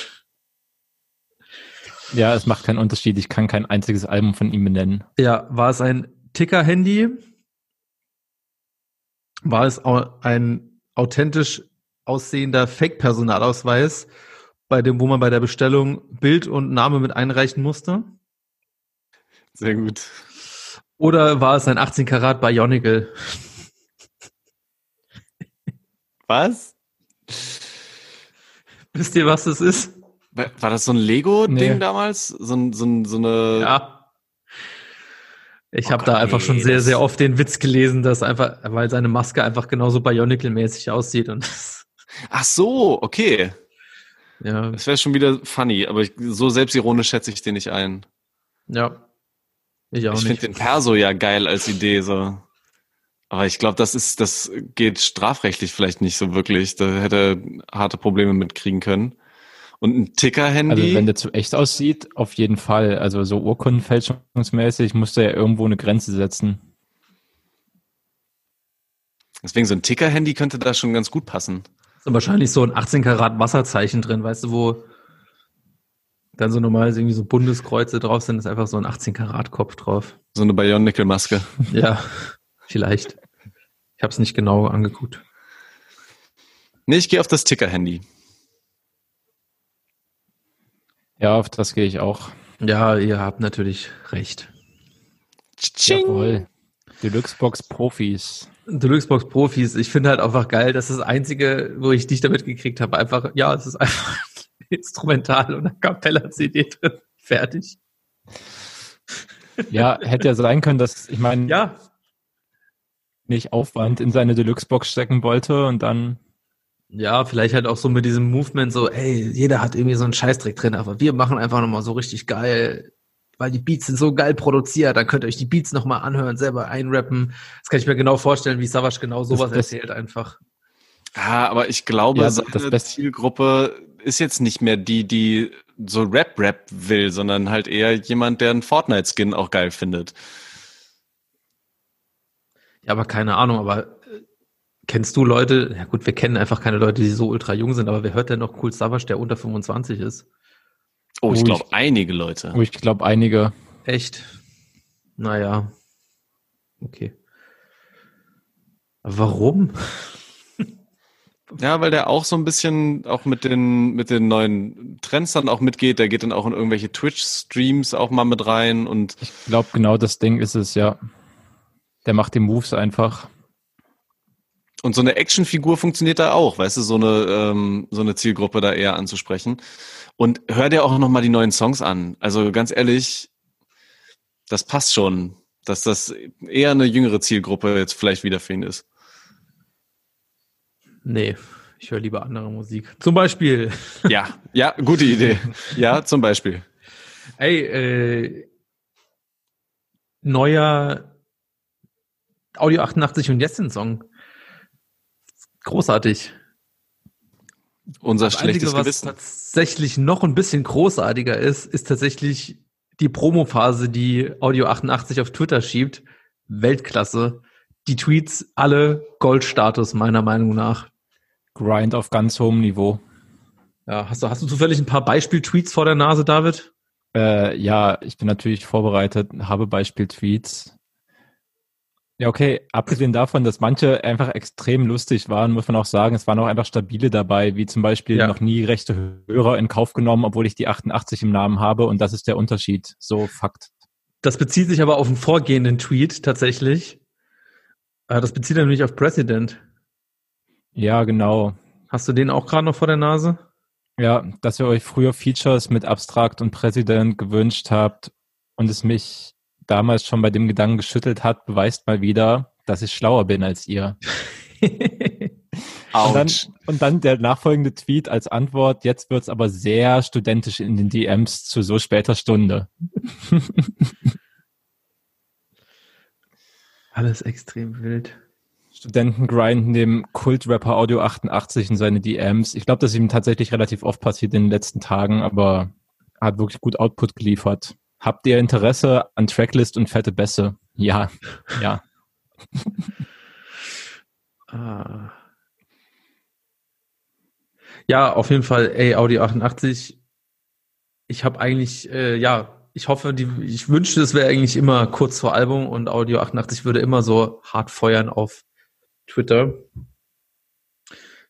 Ja, es macht keinen Unterschied. Ich kann kein einziges Album von ihm benennen. Ja, war es ein Ticker-Handy? War es ein authentisch aussehender Fake-Personalausweis, bei dem, wo man bei der Bestellung Bild und Name mit einreichen musste? Sehr gut. Oder war es ein 18 Karat Bionicle? Was? Wisst ihr, was das ist? War das so ein Lego-Ding Nee. damals? So, ein, so, ein, so eine. Ja. Ich Oh habe da einfach schon sehr, sehr oft den Witz gelesen, dass einfach, weil seine Maske einfach genauso Bionicle-mäßig aussieht und Ach so, okay. ja, Das wäre schon wieder funny, aber ich, so selbstironisch schätze ich den nicht ein. ja. Ich auch ich finde den Perso ja geil als Idee, so. Aber ich glaube, das ist, das geht strafrechtlich vielleicht nicht so wirklich. Da hätte er harte Probleme mitkriegen können. Und ein Ticker-Handy. Also wenn der zu echt aussieht, auf jeden Fall. Also so urkundenfälschungsmäßig musste er irgendwo eine Grenze setzen. deswegen so ein Ticker-Handy könnte da schon ganz gut passen. ist wahrscheinlich so ein 18 Karat Wasserzeichen drin, weißt du, wo dann so normal irgendwie so Bundeskreuze drauf sind, ist einfach so ein 18 Karat Kopf drauf. So eine Bionicle-Maske. Ja, vielleicht. Ich habe es nicht genau angeguckt. Nee, ich gehe auf das Ticker-Handy. Ja, auf das gehe ich auch. Ja, ihr habt natürlich recht. Tsching. Jawohl. Deluxe-Box Profis. Deluxebox Profis, ich finde halt einfach geil, dass das Einzige, wo ich dich damit gekriegt habe, einfach, ja, es ist einfach instrumental und eine Capella-CD drin. Fertig. Ja, hätte ja sein können, dass, ich meine, Ja, nicht Aufwand in seine Deluxe-Box stecken wollte und dann, Ja, vielleicht halt auch so mit diesem Movement so, ey, jeder hat irgendwie so einen Scheißdreck drin, aber wir machen einfach nochmal so richtig geil, weil die Beats sind so geil produziert, dann könnt ihr euch die Beats nochmal anhören, selber einrappen. Das kann ich mir genau vorstellen, wie Savage genau sowas das- erzählt einfach. Ah, aber ich glaube, Ja, seine das Beste- Zielgruppe ist jetzt nicht mehr die, die so Rap-Rap will, sondern halt eher jemand, der einen Fortnite-Skin auch geil findet. Ja, aber keine Ahnung, aber äh, kennst du Leute, ja gut, wir kennen einfach keine Leute, die so ultra jung sind, aber wer hört denn noch cool Savage, der unter 25 ist? Oh, ich Oh, glaube, einige Leute. wo ich glaube, einige, Echt? Naja. Okay. Warum? Ja, weil der auch so ein bisschen auch mit den, mit den neuen Trends dann auch mitgeht. Der geht dann auch in irgendwelche Twitch-Streams auch mal mit rein und ich glaube, genau das Ding ist es, ja. Der macht die Moves einfach. Und so eine Actionfigur funktioniert da auch, weißt du, so eine, ähm, so eine Zielgruppe da eher anzusprechen. Und hör dir auch nochmal die neuen Songs an. Also ganz ehrlich, das passt schon, dass das eher eine jüngere Zielgruppe jetzt vielleicht wieder für ihn ist. Nee, ich höre lieber andere Musik. Zum Beispiel, Ja, ja, gute Idee. Ja, zum Beispiel. ey, äh, neuer Audio 88 und Jessin Song. Großartig. Unser Das Einzige, schlechtes was Gewissen. tatsächlich noch ein bisschen großartiger ist, ist tatsächlich die Promophase, die Audio 88 auf Twitter schiebt. Weltklasse. Die Tweets alle Goldstatus, meiner Meinung nach. Grind auf ganz hohem Niveau. Ja, hast du, hast du zufällig ein paar Beispiel-Tweets vor der Nase, David? Äh, ja, ich bin natürlich vorbereitet, habe Beispiel-Tweets. Ja, okay, abgesehen davon, dass manche einfach extrem lustig waren, muss man auch sagen, es waren auch einfach stabile dabei, wie zum Beispiel Ja. noch nie rechte Hörer in Kauf genommen, obwohl ich die 88 im Namen habe und das ist der Unterschied. So Fakt. Das bezieht sich aber auf einen vorgehenden Tweet tatsächlich. Äh, Das bezieht er nämlich auf President. Ja, genau. Hast du den auch gerade noch vor der Nase? Ja, dass ihr euch früher Features mit Abstrakt und Präsident gewünscht habt und es mich damals schon bei dem Gedanken geschüttelt hat, beweist mal wieder, dass ich schlauer bin als ihr. Und dann, und dann der nachfolgende Tweet als Antwort, jetzt wird's aber sehr studentisch in den DMs zu so später Stunde. Alles extrem wild. Studenten grinden dem Kultrapper Audio 88 in seine DMs. Ich glaube, das ist ihm tatsächlich relativ oft passiert in den letzten Tagen, aber er hat wirklich gut Output geliefert. Habt ihr Interesse an Tracklist und fette Bässe? Ja, ja. Ah. Ja, auf jeden Fall, ey, Audi 88. Ich habe eigentlich, äh, ja, ich hoffe, die, ich wünschte, es wäre eigentlich immer kurz vor Album und Audio 88 würde immer so hart feuern auf Twitter.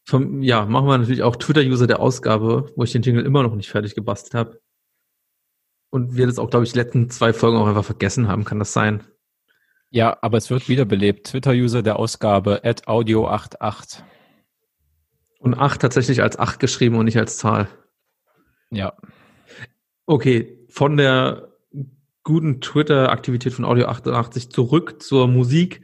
Vom, ja, machen wir natürlich auch Twitter-User der Ausgabe, wo ich den Jingle immer noch nicht fertig gebastelt habe. Und wir das auch, glaube ich, die letzten zwei Folgen auch einfach vergessen haben, kann das sein? Ja, aber es wird wiederbelebt. Twitter-User der Ausgabe at audio88. Und 8 tatsächlich als 8 geschrieben und nicht als Zahl. Ja. Okay, von der guten Twitter-Aktivität von Audio 88 zurück zur Musik.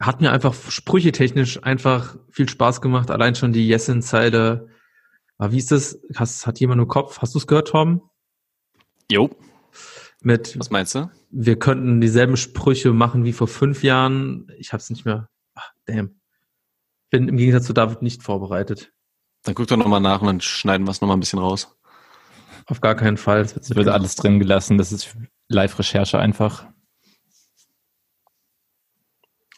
Hat mir einfach sprüchetechnisch einfach viel Spaß gemacht. Allein schon die Yes-In-Zeile. Aber wie ist das? Hast, hat jemand im Kopf? Hast du es gehört, Tom? Jo, Mit, was meinst du? wir könnten dieselben Sprüche machen wie vor fünf Jahren. Ich hab's nicht mehr. Ach, damn. Bin im Gegensatz zu David nicht vorbereitet. Dann guck doch nochmal nach und dann schneiden wir es nochmal ein bisschen raus. Auf gar keinen Fall. Es wird alles drin gelassen. Das ist Live-Recherche einfach.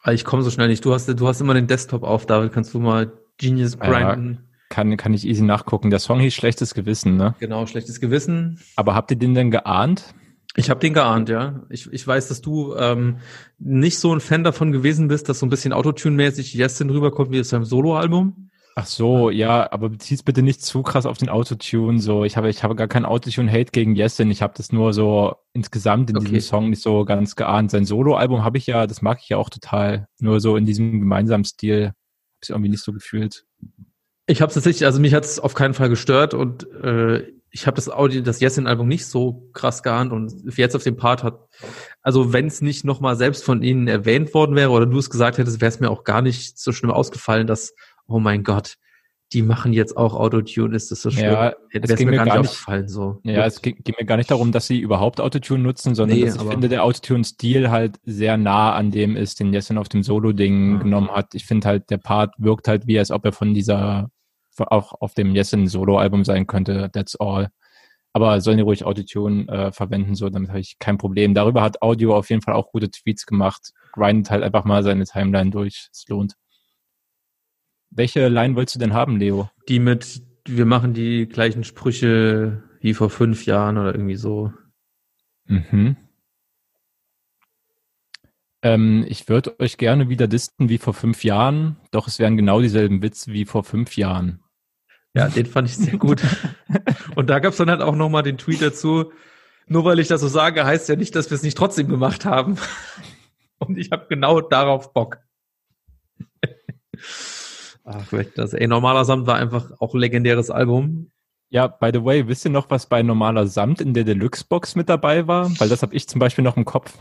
Ah, Ich komme so schnell nicht. Du hast, du hast immer den Desktop auf, David. Kannst du mal Genius Ja. grinden? Kann, kann ich easy nachgucken. Der Song hieß Schlechtes Gewissen, ne? Genau, schlechtes Gewissen. Aber habt ihr den denn geahnt? Ich habe den geahnt, ja. Ich, ich weiß, dass du ähm, nicht so ein Fan davon gewesen bist, dass so ein bisschen Autotune-mäßig Yesin rüberkommt wie aus seinem Soloalbum. Ach so, ja, aber bezieh's bitte nicht zu krass auf den Autotune. So, ich habe, ich habe gar keinen Autotune-Hate gegen Yesin. Ich habe das nur so insgesamt in Okay. diesem Song nicht so ganz geahnt. Sein Soloalbum habe ich ja, das mag ich ja auch total. Nur so in diesem gemeinsamen Stil habe ich irgendwie nicht so gefühlt. Ich habe tatsächlich, also mich hat es auf keinen Fall gestört und äh, ich habe das Audio, das Yesin-Album nicht so krass geahnt und jetzt auf dem Part hat, also wenn es nicht nochmal selbst von ihnen erwähnt worden wäre oder du es gesagt hättest, wäre es mir auch gar nicht so schlimm ausgefallen, dass, oh mein Gott, die machen jetzt auch Autotune, ist das so schlimm? Ja, es ging mir gar nicht- aufgefallen so. Ja, es ging, ging mir gar nicht darum, dass sie überhaupt Autotune nutzen, sondern Nee, dass ich finde, der Autotune-Stil halt sehr nah an dem ist, den Jessen auf dem Solo-Ding Mhm. genommen hat. Ich finde halt, der Part wirkt halt wie, als ob er von dieser, auch auf dem Jessen Solo-Album sein könnte, that's all. Aber sollen die ruhig Autotune äh, verwenden, so, damit habe ich kein Problem. Darüber hat Audio auf jeden Fall auch gute Tweets gemacht. Grindet halt einfach mal seine Timeline durch. Es lohnt. Welche Line wolltest du denn haben, Leo? Die mit, wir machen die gleichen Sprüche wie vor fünf Jahren oder irgendwie so. Mhm. Ähm, ich würde euch gerne wieder disten wie vor fünf Jahren, doch es wären genau dieselben Witze wie vor fünf Jahren. Ja, den fand ich sehr gut. Und da gab's dann halt auch nochmal den Tweet dazu, nur weil ich das so sage, heißt ja nicht, dass wir es nicht trotzdem gemacht haben. Und ich habe genau darauf Bock. Ach, vielleicht das. Ey, normaler Samt war einfach auch ein legendäres Album. Ja, by the way, wisst ihr noch, was bei normaler Samt in der Deluxe-Box mit dabei war? Weil das habe ich zum Beispiel noch im Kopf.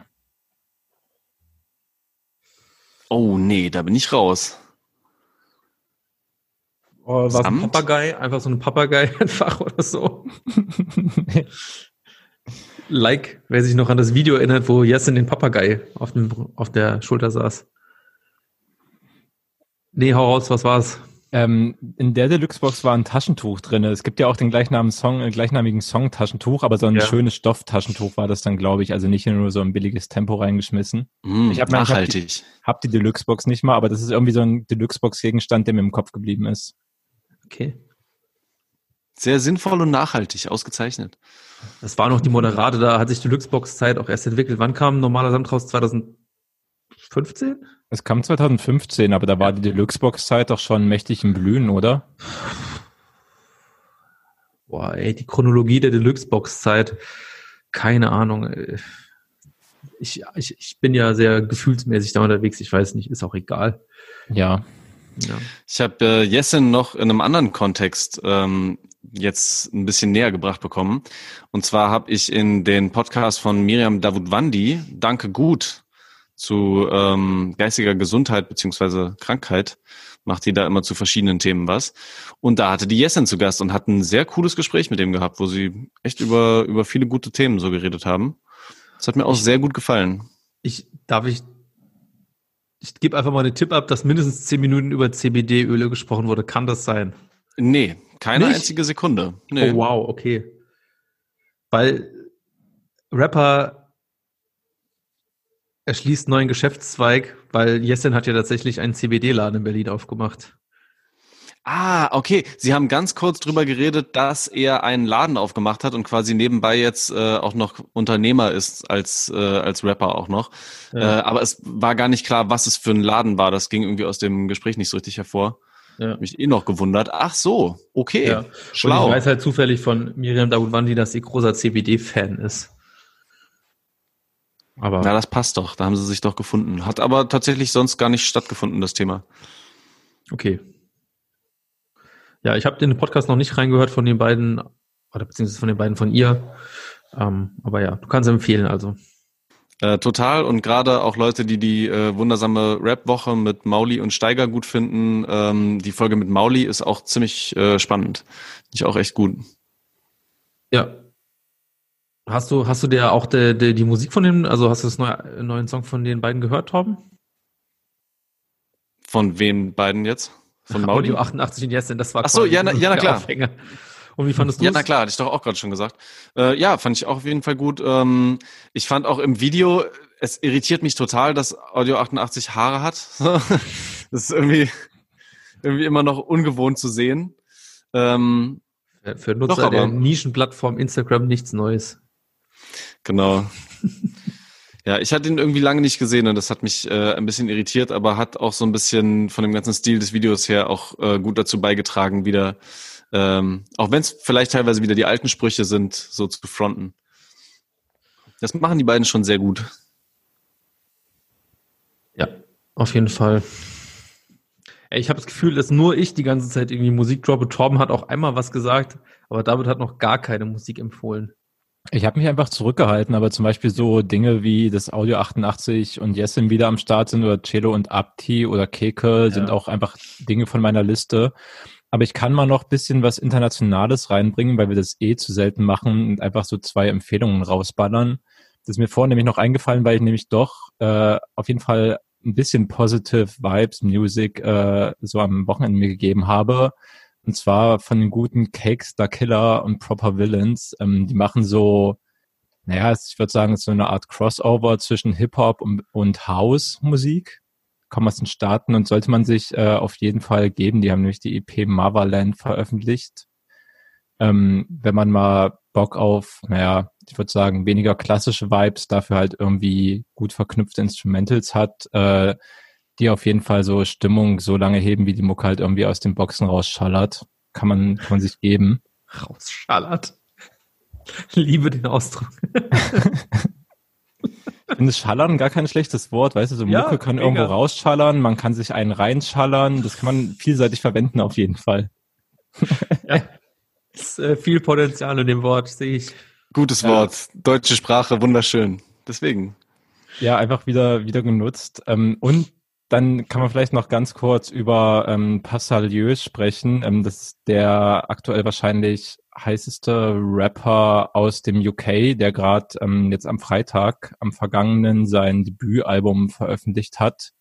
Oh nee, da bin ich raus. Oh, war es ein? Papagei? Einfach so ein Papagei einfach oder so. Like, wer sich noch an das Video erinnert, wo Jessin den Papagei auf, dem, auf der Schulter saß. Nee, hau raus, was war's? ähm, in der Deluxe-Box war ein Taschentuch drin. Es gibt ja auch den gleichnamigen Song, äh, gleichnamigen Song Taschentuch, aber so ein Ja. schönes Stofftaschentuch war das dann, glaube ich. Also nicht nur so ein billiges Tempo reingeschmissen. Mm, Ich hab mir- ich hab die- nachhaltig. Hab die Deluxe-Box nicht mal, aber das ist irgendwie so ein Deluxe-Box-Gegenstand, der mir im Kopf geblieben ist. Okay. Sehr sinnvoll und nachhaltig, ausgezeichnet. Das war noch die Moderate, da hat sich die Luxbox-Zeit auch erst entwickelt. Wann kam normaler Samt raus? 2015? Es kam 2015, aber da war die Deluxe-Box-Zeit doch schon mächtig im Blühen, oder? Boah, ey, die Chronologie der Deluxe-Box-Zeit. Keine Ahnung. Ich, ich, ich bin ja sehr gefühlsmäßig da unterwegs. Ich weiß nicht, ist auch egal. Ja. Ja. Ich habe äh, Jessen noch in einem anderen Kontext ähm, jetzt ein bisschen näher gebracht bekommen. Und zwar habe ich in den Podcast von Miriam Davutwandi, Danke gut, zu ähm, geistiger Gesundheit beziehungsweise Krankheit, macht die da immer zu verschiedenen Themen was. Und da hatte die Jessen zu Gast und hat ein sehr cooles Gespräch mit dem gehabt, wo sie echt über, über viele gute Themen so geredet haben. Das hat mir auch Ich- sehr gut gefallen. Ich, darf ich, ich gebe einfach mal einen Tipp ab, dass mindestens zehn Minuten über CBD-Öle gesprochen wurde. Kann das sein? Nee, keine Nicht? einzige Sekunde. Nee. Oh, wow, okay. Weil Rapper erschließt neuen Geschäftszweig, weil Jessen hat ja tatsächlich einen CBD-Laden in Berlin aufgemacht. Ah, okay. Sie haben ganz kurz drüber geredet, dass er einen Laden aufgemacht hat und quasi nebenbei jetzt äh, auch noch Unternehmer ist als äh, als Rapper auch noch. Ja. Äh, aber es war gar nicht klar, was es für ein Laden war. Das ging irgendwie aus dem Gespräch nicht so richtig hervor. Ja. Mich eh noch gewundert. Ach so, okay, Ja. Und schlau. ich weiß halt zufällig von Miriam Davutwandi, dass sie großer CBD-Fan ist. Aber Na, das passt doch. Da haben sie sich doch gefunden. Hat aber tatsächlich sonst gar nicht stattgefunden, das Thema. okay. Ja, ich habe den Podcast noch nicht reingehört von den beiden, oder beziehungsweise von den beiden von ihr. Ähm, aber ja, du kannst empfehlen, also. Äh, total und gerade auch Leute, die die äh, wundersame Rap-Woche mit Mauli und Steiger gut finden. Ähm, die Folge mit Mauli ist auch ziemlich äh, spannend. Finde ich auch echt gut. Ja. Hast du, hast du dir auch de, de, die Musik von dem, also hast du das neue, neuen Song von den beiden gehört, Torben? Von wem beiden jetzt? Von Mauli? Audio 88 und Yesin, das war Ach so, ja, na- ja, na klar. Aufhänger. Und wie fandest du Ja, na klar, hatte ich doch auch gerade schon gesagt. Äh, ja, fand ich auch auf jeden Fall gut. Ähm, ich fand auch im Video, es irritiert mich total, dass Audio 88 Haare hat. das ist irgendwie, irgendwie immer noch ungewohnt zu sehen. Ähm, Für- Für Nutzer Doch, aber- der Nischenplattform Instagram nichts Neues. Genau. ja, ich hatte ihn irgendwie lange nicht gesehen und das hat mich äh, ein bisschen irritiert, aber hat auch so ein bisschen von dem ganzen Stil des Videos her auch äh, gut dazu beigetragen, wieder, ähm, auch wenn es vielleicht teilweise wieder die alten Sprüche sind, so zu fronten. Das machen die beiden schon sehr gut. Ja, auf jeden Fall. Ey, Ich habe das Gefühl, dass nur ich die ganze Zeit irgendwie Musik droppe. Torben hat auch einmal was gesagt, aber David hat noch gar keine Musik empfohlen. Ich habe mich einfach zurückgehalten, aber zum Beispiel so Dinge wie das Audio 88 und Jessin wieder am Start sind oder Cello und Abti oder Keke sind Ja. auch einfach Dinge von meiner Liste. Aber ich kann mal noch bisschen was Internationales reinbringen, weil wir das eh zu selten machen und einfach so zwei Empfehlungen rausballern. Das ist mir vorhin nämlich noch eingefallen, weil ich nämlich doch äh, auf jeden Fall ein bisschen Positive Vibes Music äh, so am Wochenende mir gegeben habe. Und zwar von den guten Cakes, Da Killer und Proper Villains. Ähm, die machen so, naja, ich würde sagen, so eine Art Crossover zwischen Hip-Hop und, und House-Musik. Kommen aus den Staaten und sollte man sich äh, auf jeden Fall geben. Die haben nämlich die EP Motherland veröffentlicht. Ähm, wenn man mal Bock auf, naja, ich würde sagen, weniger klassische Vibes, dafür halt irgendwie gut verknüpfte Instrumentals hat, äh, die auf jeden Fall so Stimmung so lange heben, wie die Mucke halt irgendwie aus den Boxen rausschallert. Kann man, kann man sich geben. Rausschallert. Liebe den Ausdruck. Ich finde Schallern gar kein schlechtes Wort, weißt du, so Ja, Mucke kann mega. irgendwo rausschallern, man kann sich einen reinschallern, das kann man vielseitig verwenden auf jeden Fall. Ist, äh, viel Potenzial in dem Wort, sehe ich. Gutes Ja. Wort. Deutsche Sprache, wunderschön. Deswegen. Ja, einfach wieder, wieder genutzt. Ähm, und dann kann man vielleicht noch ganz kurz über ähm, Passalieux sprechen. Ähm, das ist der aktuell wahrscheinlich heißeste Rapper aus dem UK, der gerade ähm, jetzt am Freitag, am vergangenen, sein Debütalbum veröffentlicht hat.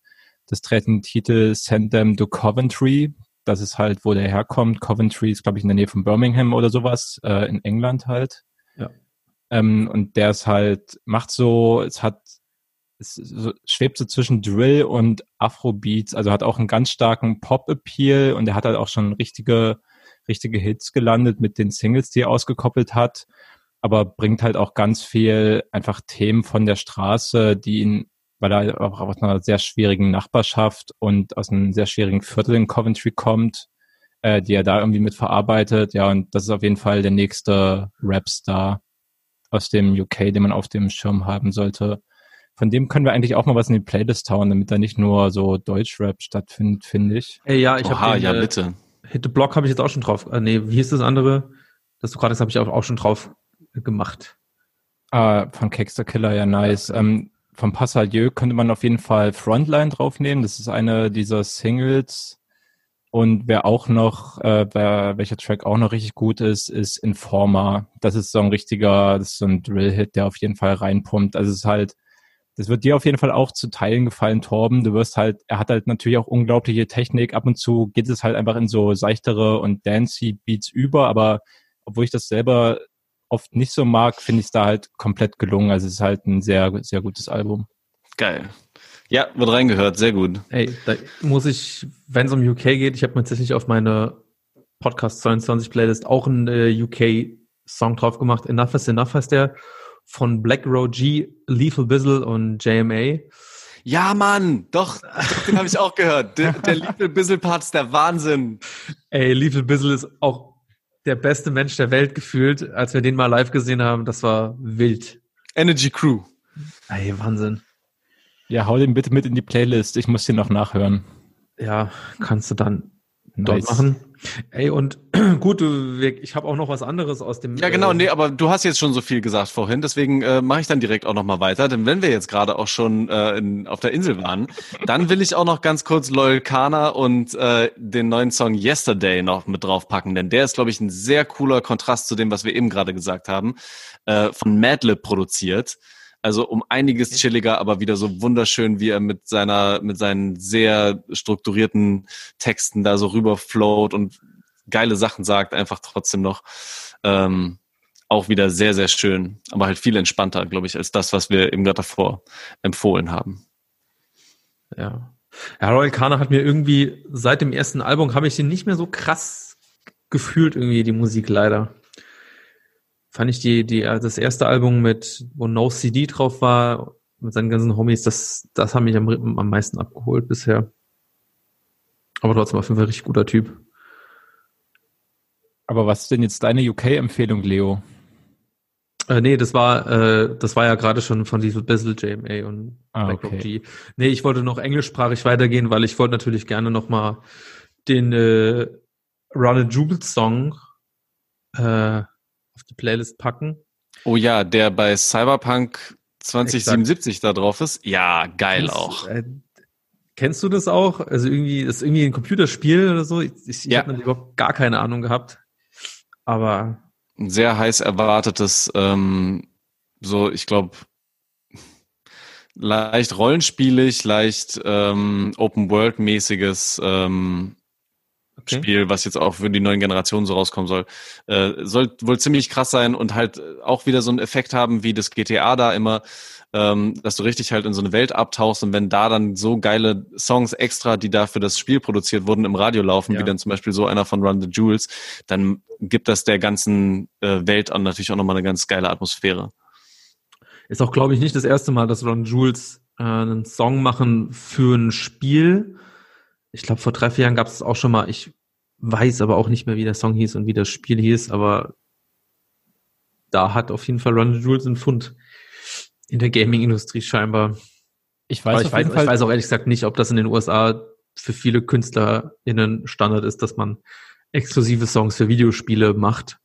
Das trägt den Titel Send Them to Coventry. Das ist halt, wo der herkommt. Coventry ist, glaube ich, in der Nähe von Birmingham oder sowas, äh, in England halt. Ja. Ähm, und der ist halt, macht so, es hat es schwebt so zwischen Drill und Afrobeats, also hat auch einen ganz starken Pop-Appeal und er hat halt auch schon richtige, richtige Hits gelandet mit den Singles, die er ausgekoppelt hat, aber bringt halt auch ganz viel einfach Themen von der Straße, die ihn, weil er auch aus einer sehr schwierigen Nachbarschaft und aus einem sehr schwierigen Viertel in Coventry kommt, äh, die er da irgendwie mit verarbeitet, ja, und das ist auf jeden Fall der nächste Rapstar aus dem UK, den man auf dem Schirm haben sollte von dem können wir eigentlich auch mal was in die Playlist hauen, damit da nicht nur so Deutschrap stattfindet, finde ich. Ey, ja, ich habe ja, äh, bitte. Hit the Block habe ich jetzt auch schon drauf. Äh, nee, wie hieß das andere? Das du gerade hast, habe ich auch, auch schon drauf äh, gemacht. Ah, von Kexter Killer, ja, nice. Ähm, von Passalieu könnte man auf jeden Fall Frontline draufnehmen. Das ist eine dieser Singles, Und wer auch noch, äh, wer, welcher Track auch noch richtig gut ist, ist Informer. Das ist so ein richtiger, das ist so ein Drill-Hit, der auf jeden Fall reinpumpt. Also es ist halt, das wird dir auf jeden Fall auch zu Teilen gefallen, Torben. Du wirst halt, er hat halt natürlich auch unglaubliche Technik. Ab und zu geht es halt einfach in so seichtere und dancey Beats über, aber obwohl ich das selber oft nicht so mag, finde ich es da halt komplett gelungen. Also es ist halt ein sehr, sehr gutes Album. Geil. Ja, wird reingehört, sehr gut. Ey, da muss ich, wenn es um UK geht, ich habe mir tatsächlich auf meine Podcast 22 Playlist auch einen äh, UK-Song drauf gemacht. Enough is Enough heißt der von Black Row G, Lethal Bizzle und JMA. Ja, Mann, doch, doch den habe ich auch gehört. Der, der Lethal Bizzle Part ist der Wahnsinn. Ey, Lethal Bizzle ist auch der beste Mensch der Welt gefühlt. Als wir den mal live gesehen haben, das war wild. Energy Crew. Ey, Wahnsinn. Ja, hau den bitte mit in die Playlist. Ich muss den noch nachhören. Ja, kannst du dann dort machen. Ey, und gut, ich habe auch noch was anderes aus dem. Ja, genau, äh, nee, aber du hast jetzt schon so viel gesagt vorhin, deswegen äh, mache ich dann direkt auch nochmal weiter. Denn wenn wir jetzt gerade auch schon äh, in, auf der Insel waren, dann will ich auch noch ganz kurz Loyal Kana und äh, den neuen Song Yesterday noch mit draufpacken, denn der ist, glaube ich, ein sehr cooler Kontrast zu dem, was wir eben gerade gesagt haben, äh, von Madlib produziert. Also um einiges chilliger, aber wieder so wunderschön, wie er mit seiner, mit seinen sehr strukturierten Texten da so rüberflowt und geile Sachen sagt, einfach trotzdem noch. Ähm, auch wieder sehr, sehr schön, aber halt viel entspannter, glaube ich, als das, was wir eben gerade davor empfohlen haben. Ja. Ja, Royal Kana hat mir irgendwie seit dem ersten Album habe ich den nicht mehr so krass gefühlt irgendwie die Musik leider fand ich die, die, äh, das erste Album mit, wo No CD drauf war, mit seinen ganzen Homies, das, das hat mich am, am meisten abgeholt bisher. Aber trotzdem auf jeden Fall ein richtig guter Typ. Aber was ist denn jetzt deine UK-Empfehlung, Leo? Äh, nee, das war, äh, das war ja gerade schon von Diesel Bizzle, JMA und ah, Black okay. G. Nee, ich wollte noch englischsprachig weitergehen, weil ich wollte natürlich gerne noch mal den äh, Run a Jubel Song äh, auf die Playlist packen. Oh ja, der bei Cyberpunk 2077 Exakt. da drauf ist. Ja, geil das, auch. Äh, kennst du das auch? Also irgendwie, das ist irgendwie ein Computerspiel oder so. Ich, ich, ja. habe überhaupt gar keine Ahnung gehabt. Aber. Ein sehr heiß erwartetes, ähm, so, ich glaube, leicht rollenspielig, leicht ähm, Open-World-mäßiges ähm, okay. Spiel, was jetzt auch für die neuen Generationen so rauskommen soll. Äh, soll wohl ziemlich krass sein und halt auch wieder so einen Effekt haben wie das GTA da immer, ähm, dass du richtig halt in so eine Welt abtauchst und wenn da dann so geile Songs extra, die da für das Spiel produziert wurden, im Radio laufen, ja. wie dann zum Beispiel so einer von Run the Jewels, dann gibt das der ganzen äh, Welt an natürlich auch nochmal eine ganz geile Atmosphäre. Ist auch, glaube ich, nicht das erste Mal, dass Run Jules äh, einen Song machen für ein Spiel, ich glaube, vor drei, vier Jahren gab es auch schon mal, ich weiß aber auch nicht mehr, wie der Song hieß und wie das Spiel hieß, aber da hat auf jeden Fall Run Jules einen Fund in der Gaming-Industrie scheinbar. Ich weiß, ich weiß, ich weiß auch ehrlich gesagt nicht, ob das in den USA für viele KünstlerInnen Standard ist, dass man exklusive Songs für Videospiele macht.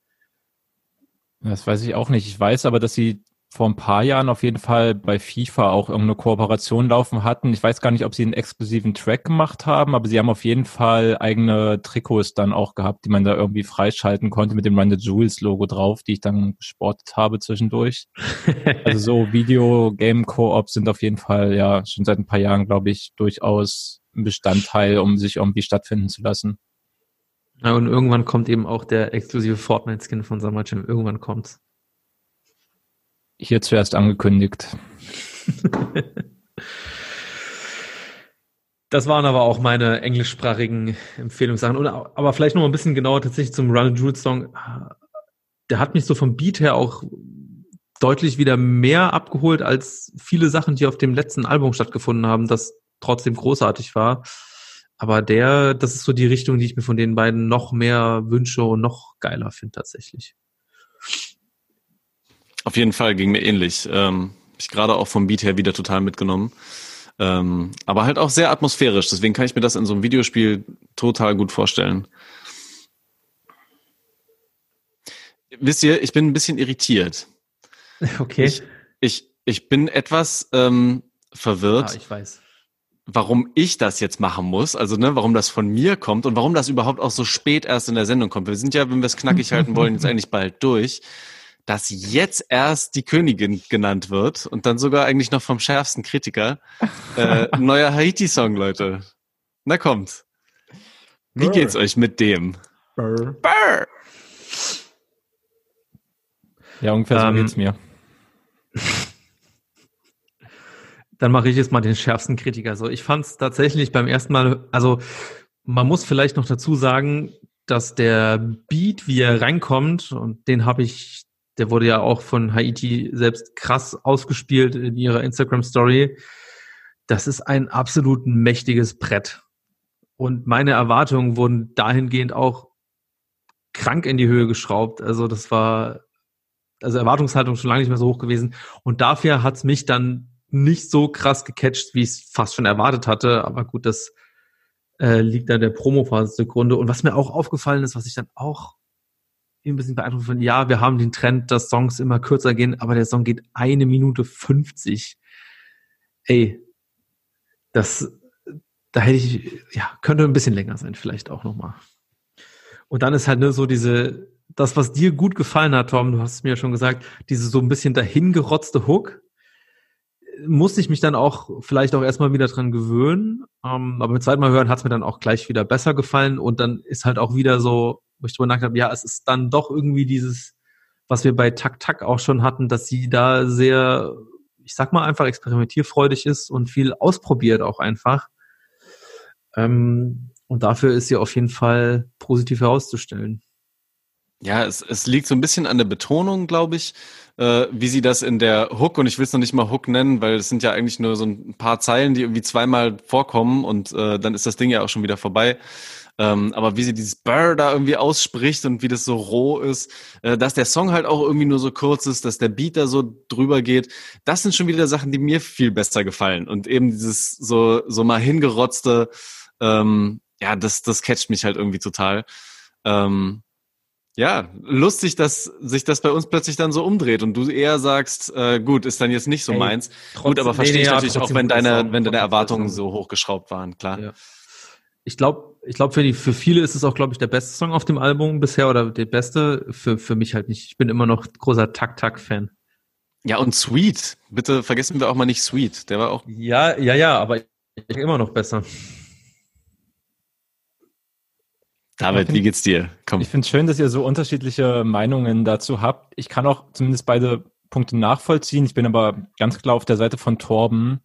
Das weiß ich auch nicht. Ich weiß aber, dass sie vor ein paar Jahren auf jeden Fall bei FIFA auch irgendeine Kooperation laufen hatten. Ich weiß gar nicht, ob sie einen exklusiven Track gemacht haben, aber sie haben auf jeden Fall eigene Trikots dann auch gehabt, die man da irgendwie freischalten konnte mit dem Run the Jewels Logo drauf, die ich dann gesportet habe zwischendurch. also so Video-Game-Koop sind auf jeden Fall ja schon seit ein paar Jahren, glaube ich, durchaus ein Bestandteil, um sich irgendwie stattfinden zu lassen. Ja, und irgendwann kommt eben auch der exklusive Fortnite-Skin von Summer Jam. Irgendwann kommt's. Hier zuerst angekündigt. Das waren aber auch meine englischsprachigen Empfehlungssachen. Und, aber vielleicht noch ein bisschen genauer tatsächlich zum Run Jules Song. Der hat mich so vom Beat her auch deutlich wieder mehr abgeholt als viele Sachen, die auf dem letzten Album stattgefunden haben, das trotzdem großartig war. Aber der, das ist so die Richtung, die ich mir von den beiden noch mehr wünsche und noch geiler finde tatsächlich. Auf jeden Fall ging mir ähnlich. Ähm, ich gerade auch vom Beat her wieder total mitgenommen. Ähm, aber halt auch sehr atmosphärisch. Deswegen kann ich mir das in so einem Videospiel total gut vorstellen. Wisst ihr, ich bin ein bisschen irritiert. Okay. Ich, ich, ich bin etwas ähm, verwirrt. Ah, ich weiß. warum ich das jetzt machen muss, also ne, warum das von mir kommt und warum das überhaupt auch so spät erst in der Sendung kommt. Wir sind ja, wenn wir es knackig halten wollen, jetzt eigentlich bald durch, dass jetzt erst die Königin genannt wird und dann sogar eigentlich noch vom schärfsten Kritiker. Äh, neuer Haiti-Song, Leute. Na kommt. Wie geht's euch mit dem? Brr. Brr. Ja, ungefähr so Ähm, geht's mir. Dann mache ich jetzt mal den schärfsten Kritiker. So, ich fand es tatsächlich beim ersten Mal, also man muss vielleicht noch dazu sagen, dass der Beat, wie er reinkommt, und den habe ich, der wurde ja auch von Haiti selbst krass ausgespielt in ihrer Instagram-Story. Das ist ein absolut mächtiges Brett. Und meine Erwartungen wurden dahingehend auch krank in die Höhe geschraubt. Also das war, also Erwartungshaltung schon lange nicht mehr so hoch gewesen. Und dafür hat's mich dann nicht so krass gecatcht, wie ich es fast schon erwartet hatte. Aber gut, das äh, liegt an der Promophase zugrunde. Und was mir auch aufgefallen ist, was ich dann auch ein bisschen beeindruckt finde, ja, wir haben den Trend, dass Songs immer kürzer gehen, aber der Song geht eine Minute 50. Ey, das, da hätte ich, ja, könnte ein bisschen länger sein, vielleicht auch nochmal. Und dann ist halt ne, so diese, das, was dir gut gefallen hat, Tom, du hast es mir ja schon gesagt, diese so ein bisschen dahingerotzte Hook, musste ich mich dann auch vielleicht auch erstmal wieder dran gewöhnen. Ähm, aber beim zweiten Mal hören hat es mir dann auch gleich wieder besser gefallen. Und dann ist halt auch wieder so, wo ich drüber nachgedacht habe, ja, es ist dann doch irgendwie dieses, was wir bei Tak Tak auch schon hatten, dass sie da sehr, ich sag mal einfach experimentierfreudig ist und viel ausprobiert auch einfach. Ähm, und dafür ist sie auf jeden Fall positiv herauszustellen. Ja, es, es liegt so ein bisschen an der Betonung, glaube ich, äh, wie sie das in der Hook, und ich will es noch nicht mal Hook nennen, weil es sind ja eigentlich nur so ein paar Zeilen, die irgendwie zweimal vorkommen und äh, dann ist das Ding ja auch schon wieder vorbei. Ähm, aber wie sie dieses Burr da irgendwie ausspricht und wie das so roh ist, äh, dass der Song halt auch irgendwie nur so kurz ist, dass der Beat da so drüber geht, das sind schon wieder Sachen, die mir viel besser gefallen. Und eben dieses so, so mal hingerotzte, ähm, ja, das, das catcht mich halt irgendwie total. Ähm, ja, lustig, dass sich das bei uns plötzlich dann so umdreht und du eher sagst, äh, gut, ist dann jetzt nicht so Ey, meins. trotzdem- gut, aber verstehe nee, ich ja, natürlich auch, trotzdem wenn deine, wenn deine Erwartungen so hochgeschraubt waren, klar. Ja. Ich glaube, ich glaube für die für viele ist es auch, glaube ich, der beste Song auf dem Album bisher oder der beste. Für für mich halt nicht. Ich bin immer noch großer Tak Tak Fan. Ja, und Sweet. Bitte vergessen wir auch mal nicht Sweet. Der war auch Ja, ja, ja, aber ich immer noch besser. David, wie geht's dir? Komm. Ich finde es schön, dass ihr so unterschiedliche Meinungen dazu habt. Ich kann auch zumindest beide Punkte nachvollziehen. Ich bin aber ganz klar auf der Seite von Torben,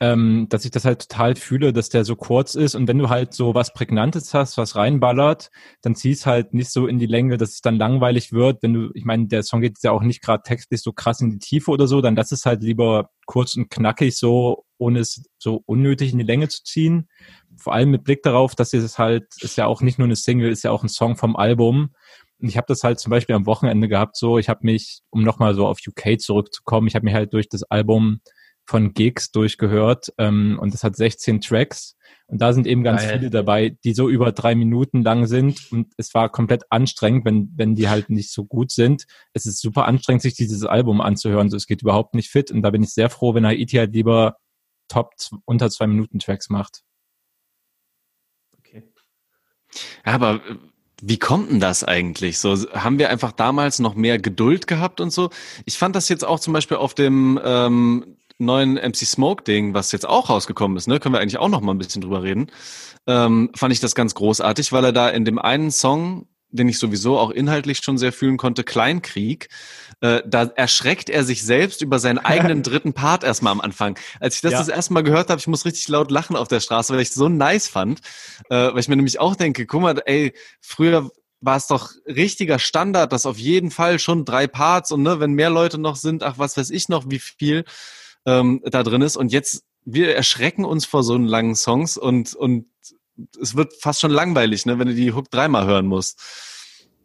ähm, dass ich das halt total fühle, dass der so kurz ist. Und wenn du halt so was Prägnantes hast, was reinballert, dann zieh's halt nicht so in die Länge, dass es dann langweilig wird. Wenn du, ich meine, der Song geht ja auch nicht gerade textlich so krass in die Tiefe oder so, dann lass es halt lieber kurz und knackig so, ohne es so unnötig in die Länge zu ziehen vor allem mit Blick darauf, dass es halt, ist ja auch nicht nur eine Single, ist ja auch ein Song vom Album. Und ich habe das halt zum Beispiel am Wochenende gehabt, so, ich habe mich, um nochmal so auf UK zurückzukommen, ich habe mich halt durch das Album von Gigs durchgehört ähm, und das hat 16 Tracks und da sind eben ganz Geil. viele dabei, die so über drei Minuten lang sind und es war komplett anstrengend, wenn, wenn die halt nicht so gut sind. Es ist super anstrengend, sich dieses Album anzuhören, so es geht überhaupt nicht fit und da bin ich sehr froh, wenn Haiti halt lieber Top unter zwei Minuten Tracks macht. Okay. Aber äh, wie kommt denn das eigentlich? So haben wir einfach damals noch mehr Geduld gehabt und so. Ich fand das jetzt auch zum Beispiel auf dem ähm, neuen MC Smoke Ding, was jetzt auch rausgekommen ist. Ne, können wir eigentlich auch noch mal ein bisschen drüber reden. Ähm, fand ich das ganz großartig, weil er da in dem einen Song den ich sowieso auch inhaltlich schon sehr fühlen konnte, Kleinkrieg, äh, da erschreckt er sich selbst über seinen eigenen dritten Part erstmal am Anfang. Als ich das Ja. das erste Mal gehört habe, ich muss richtig laut lachen auf der Straße, weil ich es so nice fand, äh, weil ich mir nämlich auch denke, guck mal, ey, früher war es doch richtiger Standard, dass auf jeden Fall schon drei Parts und ne, wenn mehr Leute noch sind, ach was weiß ich noch, wie viel ähm, da drin ist und jetzt wir erschrecken uns vor so einen langen Songs und und es wird fast schon langweilig, ne, wenn du die Hook dreimal hören musst.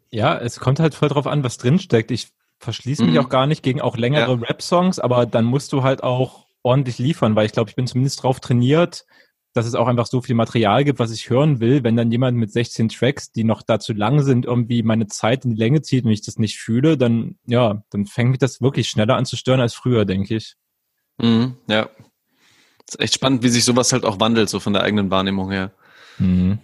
Ja, es kommt halt voll drauf an, was drinsteckt. Ich verschließe mich Mhm. auch gar nicht gegen auch längere Rap-Songs, aber dann musst du halt auch ordentlich liefern, weil ich glaube, ich bin zumindest drauf trainiert, dass es auch einfach so viel Material gibt, was ich hören will. Wenn dann jemand mit 16 Tracks, die noch dazu lang sind, irgendwie meine Zeit in die Länge zieht und ich das nicht fühle, dann, ja, dann fängt mich das wirklich schneller an zu stören als früher, denke ich. Mhm, ja. ist echt spannend, wie sich sowas halt auch wandelt, so von der eigenen Wahrnehmung her. Mhm.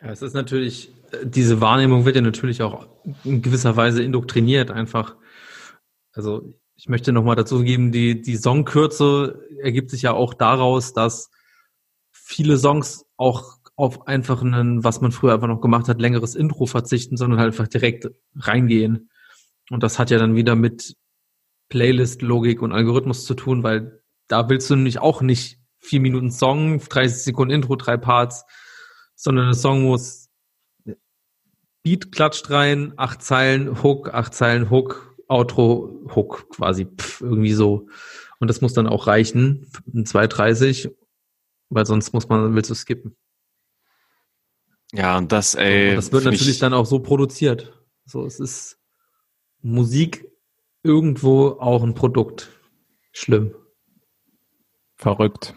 Ja, es ist natürlich, diese Wahrnehmung wird ja natürlich auch in gewisser Weise indoktriniert einfach. Also ich möchte nochmal dazu geben, die, die Songkürze ergibt sich ja auch daraus, dass viele Songs auch auf einfach einen, was man früher einfach noch gemacht hat, längeres Intro verzichten, sondern halt einfach direkt reingehen. Und das hat ja dann wieder mit Playlist-Logik und Algorithmus zu tun, weil da willst du nämlich auch nicht vier Minuten Song, 30 Sekunden Intro, drei Parts, sondern der Song muss Beat klatscht rein, acht Zeilen Hook, acht Zeilen Hook, Outro Hook quasi, pff, irgendwie so. Und das muss dann auch reichen, in 2,30, weil sonst muss man, willst du skippen. Ja, und das, ey. Und das wird natürlich ich, dann auch so produziert. So, es ist Musik irgendwo auch ein Produkt. Schlimm. Verrückt.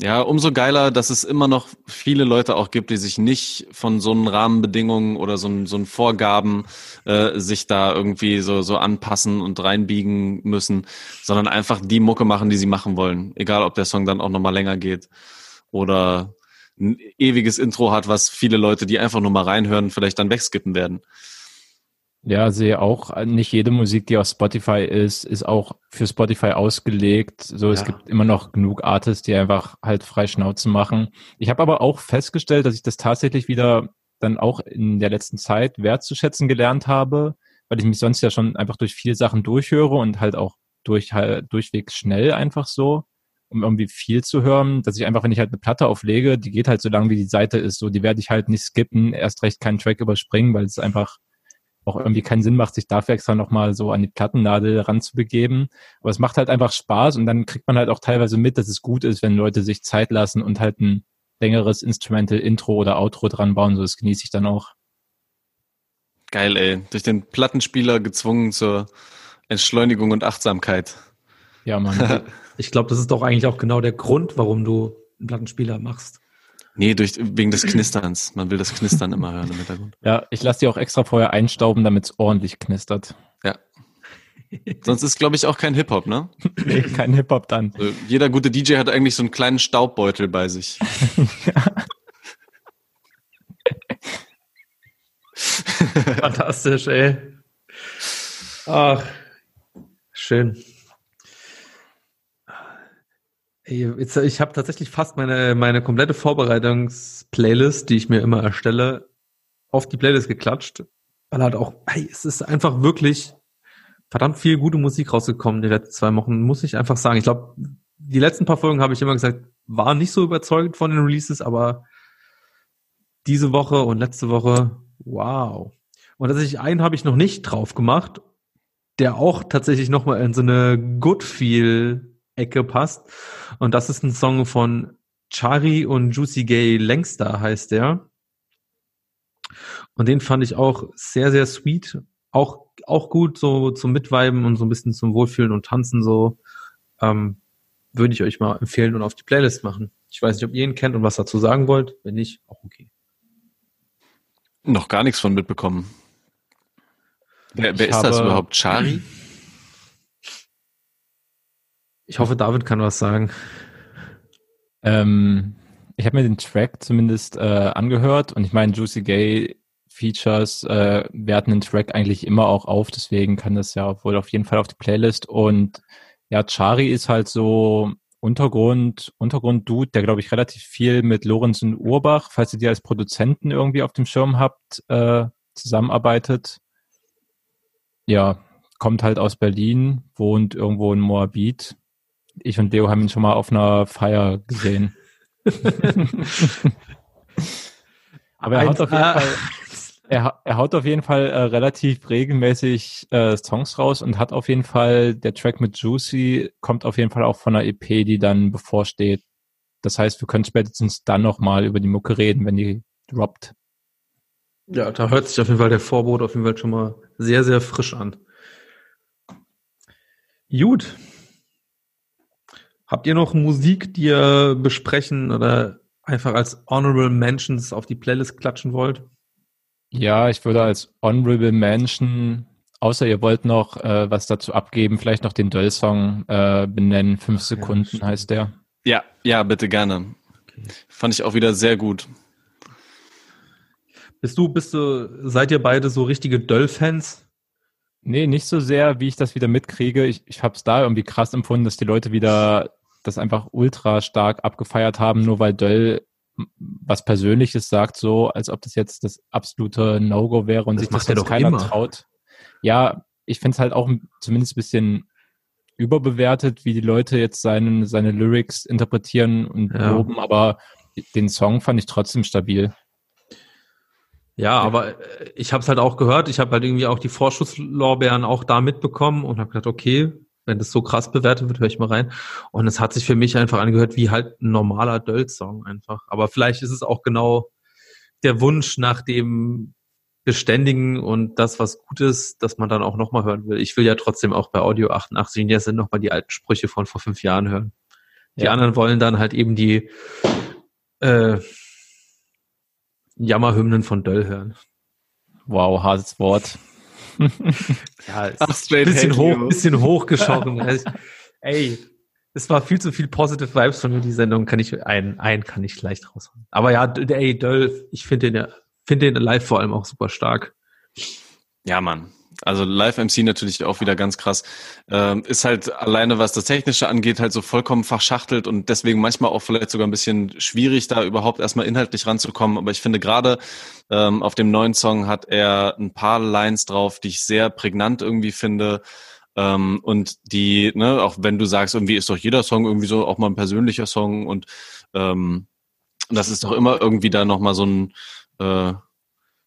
Ja, umso geiler, dass es immer noch viele Leute auch gibt, die sich nicht von so einen Rahmenbedingungen oder so, einen- so einen Vorgaben äh, sich da irgendwie so, so anpassen und reinbiegen müssen, sondern einfach die Mucke machen, die sie machen wollen. Egal, ob der Song dann auch nochmal länger geht oder ein ewiges Intro hat, was viele Leute, die einfach nur mal reinhören, vielleicht dann wegskippen werden. Ja, sehe auch, äh, nicht jede Musik, die auf Spotify ist, ist auch für Spotify ausgelegt. So, es Ja. gibt immer noch genug Artists, die einfach halt frei Schnauze machen. Ich habe aber auch festgestellt, dass ich das tatsächlich wieder dann auch in der letzten Zeit wertzuschätzen gelernt habe, weil ich mich sonst ja schon einfach durch viele Sachen durchhöre und halt auch durch halt durchwegs schnell einfach so, um irgendwie viel zu hören, dass ich einfach, wenn ich halt eine Platte auflege, die geht halt so lang, wie die Seite ist, so, die werde ich halt nicht skippen, erst recht keinen Track überspringen, weil es einfach auch irgendwie keinen Sinn macht, sich dafür extra nochmal so an die Plattennadel ranzubegeben. Aber es macht halt einfach Spaß und dann kriegt man halt auch teilweise mit, dass es gut ist, wenn Leute sich Zeit lassen und halt ein längeres Instrumental Intro oder Outro dran bauen. So, das genieße ich dann auch. Geil, ey. Durch den Plattenspieler gezwungen zur Entschleunigung und Achtsamkeit. Ja, Mann. Ich glaube, das ist doch eigentlich auch genau der Grund, warum du einen Plattenspieler machst. Nee, durch, wegen des Knisterns. Man will das Knistern immer hören im Hintergrund. ja, ich lasse die auch extra vorher einstauben, damit es ordentlich knistert. Sonst ist, glaube ich, auch kein Hip-Hop, ne? Nee, kein Hip-Hop dann. Also jeder gute DJ hat eigentlich so einen kleinen Staubbeutel bei sich. Fantastisch, ey. Ach, schön. Ich habe tatsächlich fast meine, meine komplette Vorbereitungs-Playlist, die ich mir immer erstelle, auf die Playlist geklatscht. Weil halt auch, hey, es ist einfach wirklich verdammt viel gute Musik rausgekommen die letzten zwei Wochen, muss ich einfach sagen. Ich glaube, die letzten paar Folgen habe ich immer gesagt, war nicht so überzeugend von den Releases, aber diese Woche und letzte Woche, wow. Und tatsächlich einen habe ich noch nicht drauf gemacht, der auch tatsächlich nochmal in so eine Good Feel-Ecke passt. Und das ist ein Song von Chari und Juicy Gay Längster heißt der. Und den fand ich auch sehr, sehr sweet. Auch, auch gut so zum Mitweiben und so ein bisschen zum Wohlfühlen und Tanzen so. Ähm, würde ich euch mal empfehlen und auf die Playlist machen. Ich weiß nicht, ob ihr ihn kennt und was dazu sagen wollt. Wenn nicht, auch okay. Noch gar nichts von mitbekommen. Wer, wer ist das überhaupt? Chari? Ich hoffe, David kann was sagen. Ähm, ich habe mir den Track zumindest äh, angehört und ich meine, Juicy Gay Features äh, werten den Track eigentlich immer auch auf, deswegen kann das ja wohl auf jeden Fall auf die Playlist. Und ja, Chari ist halt so Untergrund, Untergrund-Dude, der glaube ich relativ viel mit Lorenz und Urbach, falls ihr die als Produzenten irgendwie auf dem Schirm habt, äh, zusammenarbeitet. Ja, kommt halt aus Berlin, wohnt irgendwo in Moabit. Ich und Leo haben ihn schon mal auf einer Feier gesehen. Aber er haut auf jeden. Fall, er, er haut auf jeden Fall äh, relativ regelmäßig äh, Songs raus und hat auf jeden Fall, der Track mit Juicy kommt auf jeden Fall auch von einer EP, die dann bevorsteht. Das heißt, wir können spätestens dann nochmal über die Mucke reden, wenn die droppt. Ja, da hört sich auf jeden Fall der Vorbote auf jeden Fall schon mal sehr, sehr frisch an. Gut. Habt ihr noch Musik, die ihr besprechen oder einfach als Honorable Mentions auf die Playlist klatschen wollt? Ja, ich würde als Honorable Mention Außer ihr wollt noch äh, was dazu abgeben, vielleicht noch den Döll-Song äh, benennen. Fünf Sekunden ja, heißt der. Ja, ja, bitte gerne. Okay. Fand ich auch wieder sehr gut. Bist du, bist du, seid ihr beide so richtige Döll-Fans? Nee, nicht so sehr, wie ich das wieder mitkriege. Ich, ich habe es da irgendwie krass empfunden, dass die Leute wieder das einfach ultra stark abgefeiert haben, nur weil Döll was Persönliches sagt, so als ob das jetzt das absolute No-Go wäre und das sich das jetzt keiner immer. traut. Ja, ich finde es halt auch zumindest ein bisschen überbewertet, wie die Leute jetzt seinen, seine Lyrics interpretieren und ja. loben, aber den Song fand ich trotzdem stabil. Ja, aber äh, ich habe es halt auch gehört. Ich habe halt irgendwie auch die Vorschusslorbeeren auch da mitbekommen und habe gedacht, okay, wenn das so krass bewertet wird, höre ich mal rein. Und es hat sich für mich einfach angehört wie halt ein normaler Döll-Song einfach. Aber vielleicht ist es auch genau der Wunsch nach dem Beständigen und das, was gut ist, dass man dann auch nochmal hören will. Ich will ja trotzdem auch bei Audio 88 in sind nochmal die alten Sprüche von vor fünf Jahren hören. Die ja. anderen wollen dann halt eben die äh, Jammerhymnen von Döll hören. Wow, hartes Wort. Ja, ist Ach, ein bisschen, hoch, bisschen hochgeschossen. Also, ey, es war viel zu viel Positive Vibes von mir, die Sendung. Kann ich, einen, einen kann ich leicht raushauen. Aber ja, ey, Döll, ich finde den, finde den live vor allem auch super stark. Ja, Mann. Also Live-MC natürlich auch wieder ganz krass. Ähm, ist halt alleine, was das Technische angeht, halt so vollkommen verschachtelt und deswegen manchmal auch vielleicht sogar ein bisschen schwierig, da überhaupt erstmal inhaltlich ranzukommen. Aber ich finde gerade ähm, auf dem neuen Song hat er ein paar Lines drauf, die ich sehr prägnant irgendwie finde. Ähm, und die, ne, auch wenn du sagst, irgendwie ist doch jeder Song irgendwie so auch mal ein persönlicher Song und ähm, das ist doch immer irgendwie da nochmal so ein äh,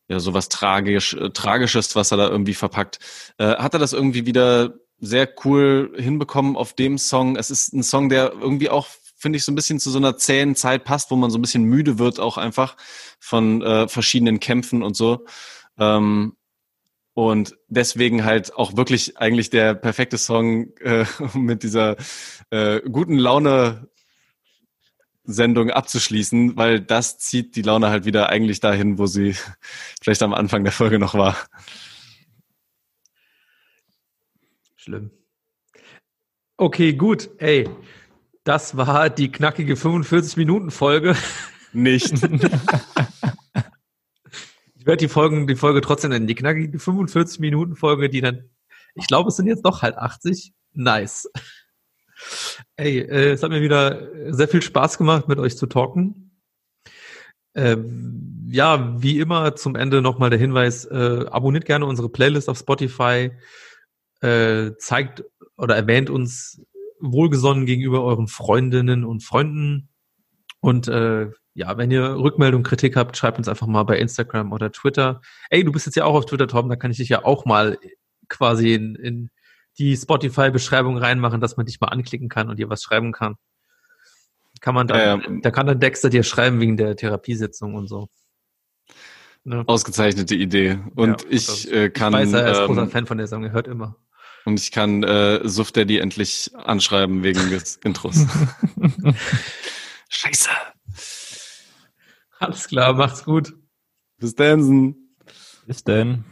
ja, sowas tragisch, äh, Tragisches, was er da irgendwie verpackt. Äh, hat er das irgendwie wieder sehr cool hinbekommen auf dem Song? Es ist ein Song, der irgendwie auch, finde ich, so ein bisschen zu so einer zähen Zeit passt, wo man so ein bisschen müde wird, auch einfach von äh, verschiedenen Kämpfen und so. Ähm, und deswegen halt auch wirklich eigentlich der perfekte Song äh, mit dieser äh, guten Laune Sendung abzuschließen, weil das zieht die Laune halt wieder eigentlich dahin, wo sie vielleicht am Anfang der Folge noch war. Schlimm. Okay, gut. Ey, das war die knackige 45-Minuten-Folge. Nicht. ich werde die Folgen, die Folge trotzdem nennen. Die knackige 45-Minuten-Folge, die dann, ich glaube, es sind jetzt doch halt 80. Nice. Ey, äh, es hat mir wieder sehr viel Spaß gemacht, mit euch zu talken. Ähm, ja, wie immer zum Ende nochmal der Hinweis, äh, abonniert gerne unsere Playlist auf Spotify, äh, zeigt oder erwähnt uns wohlgesonnen gegenüber euren Freundinnen und Freunden. Und äh, ja, wenn ihr Rückmeldung, Kritik habt, schreibt uns einfach mal bei Instagram oder Twitter. Ey, du bist jetzt ja auch auf Twitter, Tom, da kann ich dich ja auch mal quasi in, in die Spotify-Beschreibung reinmachen, dass man dich mal anklicken kann und dir was schreiben kann. Kann man dann, ähm, da kann dann Dexter dir schreiben wegen der Therapiesitzung und so. Ne? Ausgezeichnete Idee. Und ja, ich äh, kann. Ich weiß, er ist ähm, großer Fan von der Song, er hört immer. Und ich kann äh, Suff Daddy endlich anschreiben wegen des Intros. Scheiße. Alles klar, macht's gut. Bis dann. Bis dann.